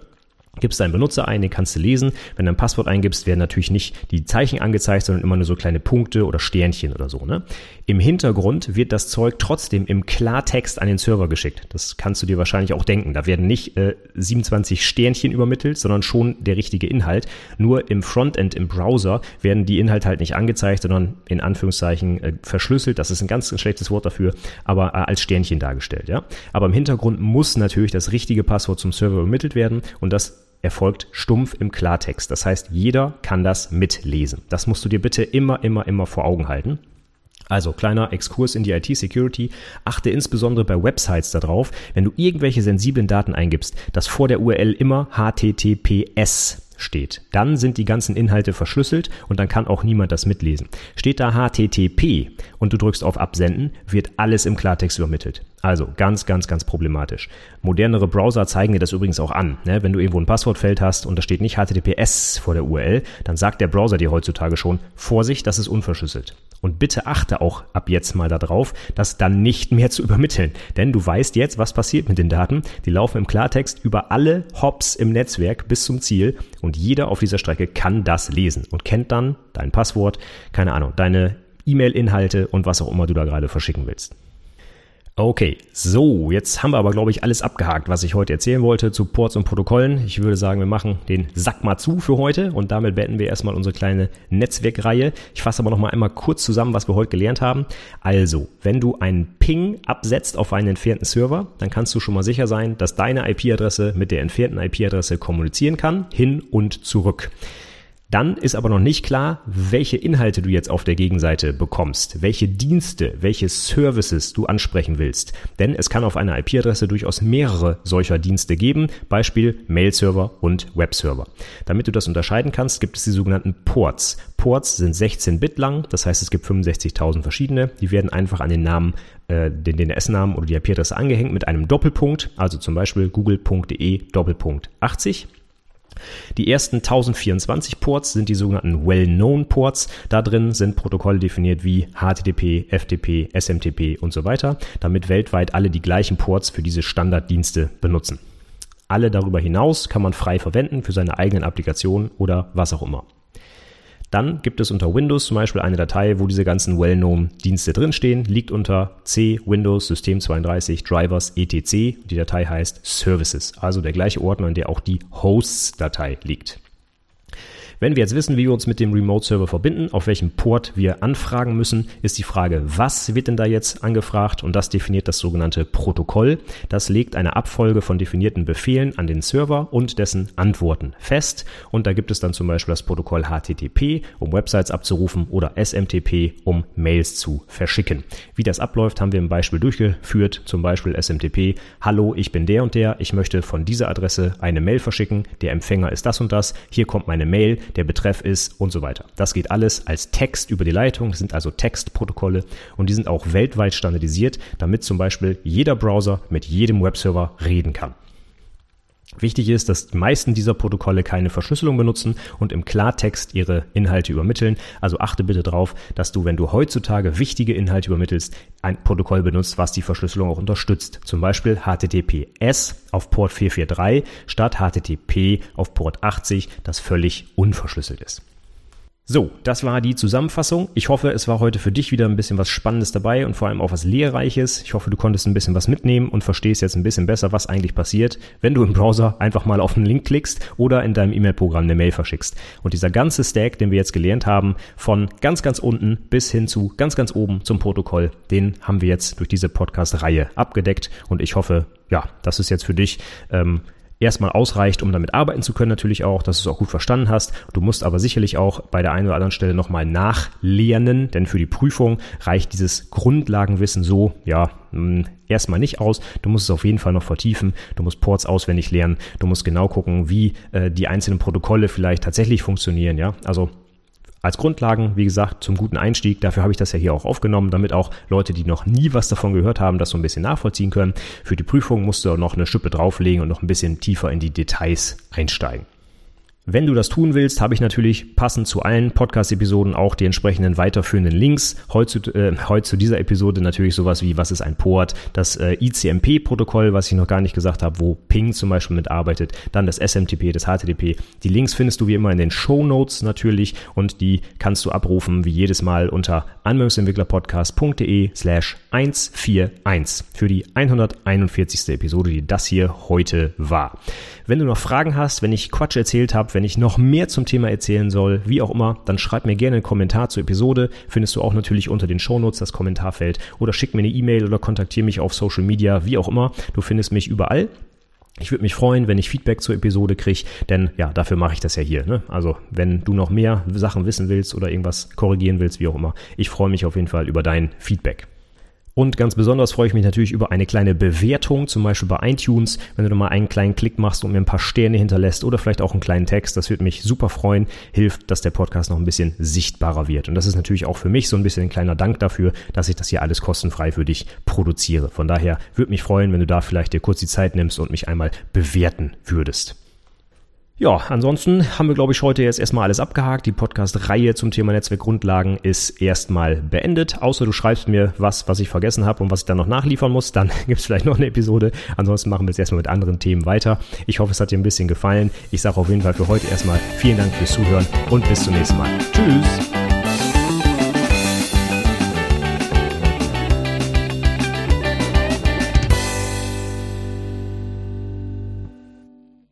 Gibst deinen Benutzer ein, den kannst du lesen. Wenn du ein Passwort eingibst, werden natürlich nicht die Zeichen angezeigt, sondern immer nur so kleine Punkte oder Sternchen oder so. Ne? Im Hintergrund wird das Zeug trotzdem im Klartext an den Server geschickt. Das kannst du dir wahrscheinlich auch denken. Da werden nicht äh, 27 Sternchen übermittelt, sondern schon der richtige Inhalt. Nur im Frontend, im Browser, werden die Inhalte halt nicht angezeigt, sondern in Anführungszeichen äh, verschlüsselt. Das ist ein ganz, ganz schlechtes Wort dafür, aber äh, als Sternchen dargestellt. Ja? Aber im Hintergrund muss natürlich das richtige Passwort zum Server übermittelt werden und das erfolgt stumpf im Klartext. Das heißt, jeder kann das mitlesen. Das musst du dir bitte immer, immer, immer vor Augen halten. Also kleiner Exkurs in die IT-Security. Achte insbesondere bei Websites darauf, wenn du irgendwelche sensiblen Daten eingibst, dass vor der URL immer HTTPS steht. Dann sind die ganzen Inhalte verschlüsselt und dann kann auch niemand das mitlesen. Steht da HTTP und du drückst auf Absenden, wird alles im Klartext übermittelt. Also ganz, ganz, ganz problematisch. Modernere Browser zeigen dir das übrigens auch an. Ne? Wenn du irgendwo ein Passwortfeld hast und da steht nicht HTTPS vor der URL, dann sagt der Browser dir heutzutage schon, Vorsicht, das ist unverschlüsselt. Und bitte achte auch ab jetzt mal darauf, das dann nicht mehr zu *laughs* übermitteln. Denn du weißt jetzt, was passiert mit den Daten. Die laufen im Klartext über alle Hops im Netzwerk bis zum Ziel und jeder auf dieser Strecke kann das lesen und kennt dann dein Passwort, keine Ahnung, deine E-Mail-Inhalte und was auch immer du da gerade verschicken willst. Okay, so, jetzt haben wir aber, glaube ich, alles abgehakt, was ich heute erzählen wollte zu Ports und Protokollen. Ich würde sagen, wir machen den Sack mal zu für heute und damit beenden wir erstmal unsere kleine Netzwerkreihe. Ich fasse aber noch mal einmal kurz zusammen, was wir heute gelernt haben. Also, wenn du einen Ping absetzt auf einen entfernten Server, dann kannst du schon mal sicher sein, dass deine IP-Adresse mit der entfernten IP-Adresse kommunizieren kann, hin und zurück. Dann ist aber noch nicht klar, welche Inhalte du jetzt auf der Gegenseite bekommst, welche Dienste, welche Services du ansprechen willst. Denn es kann auf einer IP-Adresse durchaus mehrere solcher Dienste geben, Beispiel Mail-Server und Web-Server. Damit du das unterscheiden kannst, gibt es die sogenannten Ports. Ports sind 16 Bit lang, das heißt es gibt 65.000 verschiedene. Die werden einfach an den Namen äh, den DNS-Namen oder die IP-Adresse angehängt mit einem Doppelpunkt, also zum Beispiel google.de Doppelpunkt 80. Die ersten 1024 Ports sind die sogenannten Well-Known Ports. Da drin sind Protokolle definiert wie HTTP, FTP, SMTP und so weiter, damit weltweit alle die gleichen Ports für diese Standarddienste benutzen. Alle darüber hinaus kann man frei verwenden für seine eigenen Applikationen oder was auch immer. Dann gibt es unter Windows zum Beispiel eine Datei, wo diese ganzen Well-Known-Dienste drinstehen, liegt unter C, Windows, System 32, Drivers, etc. Die Datei heißt Services, also der gleiche Ordner, in der auch die Hosts-Datei liegt. Wenn wir jetzt wissen, wie wir uns mit dem Remote-Server verbinden, auf welchem Port wir anfragen müssen, ist die Frage, was wird denn da jetzt angefragt? Und das definiert das sogenannte Protokoll. Das legt eine Abfolge von definierten Befehlen an den Server und dessen Antworten fest. Und da gibt es dann zum Beispiel das Protokoll HTTP, um Websites abzurufen, oder SMTP, um Mails zu verschicken. Wie das abläuft, haben wir im Beispiel durchgeführt. Zum Beispiel SMTP. Hallo, ich bin der und der. Ich möchte von dieser Adresse eine Mail verschicken. Der Empfänger ist das und das. Hier kommt meine Mail der Betreff ist und so weiter. Das geht alles als Text über die Leitung. Das sind also Textprotokolle und die sind auch weltweit standardisiert, damit zum Beispiel jeder Browser mit jedem Webserver reden kann. Wichtig ist, dass die meisten dieser Protokolle keine Verschlüsselung benutzen und im Klartext ihre Inhalte übermitteln. Also achte bitte darauf, dass du, wenn du heutzutage wichtige Inhalte übermittelst, ein Protokoll benutzt, was die Verschlüsselung auch unterstützt. Zum Beispiel HTTPS auf Port 443 statt HTTP auf Port 80, das völlig unverschlüsselt ist. So, das war die Zusammenfassung. Ich hoffe, es war heute für dich wieder ein bisschen was Spannendes dabei und vor allem auch was Lehrreiches. Ich hoffe, du konntest ein bisschen was mitnehmen und verstehst jetzt ein bisschen besser, was eigentlich passiert, wenn du im Browser einfach mal auf einen Link klickst oder in deinem E-Mail-Programm eine Mail verschickst. Und dieser ganze Stack, den wir jetzt gelernt haben, von ganz, ganz unten bis hin zu ganz, ganz oben zum Protokoll, den haben wir jetzt durch diese Podcast-Reihe abgedeckt. Und ich hoffe, ja, das ist jetzt für dich ähm, erstmal ausreicht, um damit arbeiten zu können, natürlich auch, dass du es auch gut verstanden hast. Du musst aber sicherlich auch bei der einen oder anderen Stelle nochmal nachlernen, denn für die Prüfung reicht dieses Grundlagenwissen so, ja, hm, erstmal nicht aus. Du musst es auf jeden Fall noch vertiefen. Du musst Ports auswendig lernen. Du musst genau gucken, wie äh, die einzelnen Protokolle vielleicht tatsächlich funktionieren, ja. Also als Grundlagen, wie gesagt, zum guten Einstieg. Dafür habe ich das ja hier auch aufgenommen, damit auch Leute, die noch nie was davon gehört haben, das so ein bisschen nachvollziehen können. Für die Prüfung musst du noch eine Schippe drauflegen und noch ein bisschen tiefer in die Details einsteigen. Wenn du das tun willst, habe ich natürlich passend zu allen Podcast-Episoden auch die entsprechenden weiterführenden Links. Heute zu, äh, heute zu dieser Episode natürlich sowas wie, was ist ein Port, das äh, ICMP-Protokoll, was ich noch gar nicht gesagt habe, wo Ping zum Beispiel mitarbeitet, dann das SMTP, das HTTP. Die Links findest du wie immer in den Show Notes natürlich und die kannst du abrufen wie jedes Mal unter anwendungsentwicklerpodcast.de slash 141 für die 141. Episode, die das hier heute war. Wenn du noch Fragen hast, wenn ich Quatsch erzählt habe, wenn ich noch mehr zum Thema erzählen soll, wie auch immer, dann schreib mir gerne einen Kommentar zur Episode. Findest du auch natürlich unter den Shownotes das Kommentarfeld oder schick mir eine E-Mail oder kontaktiere mich auf Social Media, wie auch immer. Du findest mich überall. Ich würde mich freuen, wenn ich Feedback zur Episode kriege, denn ja, dafür mache ich das ja hier. Ne? Also wenn du noch mehr Sachen wissen willst oder irgendwas korrigieren willst, wie auch immer, ich freue mich auf jeden Fall über dein Feedback. Und ganz besonders freue ich mich natürlich über eine kleine Bewertung, zum Beispiel bei iTunes, wenn du da mal einen kleinen Klick machst und mir ein paar Sterne hinterlässt oder vielleicht auch einen kleinen Text. Das würde mich super freuen, hilft, dass der Podcast noch ein bisschen sichtbarer wird. Und das ist natürlich auch für mich so ein bisschen ein kleiner Dank dafür, dass ich das hier alles kostenfrei für dich produziere. Von daher würde mich freuen, wenn du da vielleicht dir kurz die Zeit nimmst und mich einmal bewerten würdest. Ja, ansonsten haben wir, glaube ich, heute jetzt erstmal alles abgehakt. Die Podcast-Reihe zum Thema Netzwerkgrundlagen ist erstmal beendet. Außer du schreibst mir was, was ich vergessen habe und was ich dann noch nachliefern muss. Dann *laughs* gibt es vielleicht noch eine Episode. Ansonsten machen wir jetzt erstmal mit anderen Themen weiter. Ich hoffe, es hat dir ein bisschen gefallen. Ich sage auf jeden Fall für heute erstmal vielen Dank fürs Zuhören und bis zum nächsten Mal. Tschüss!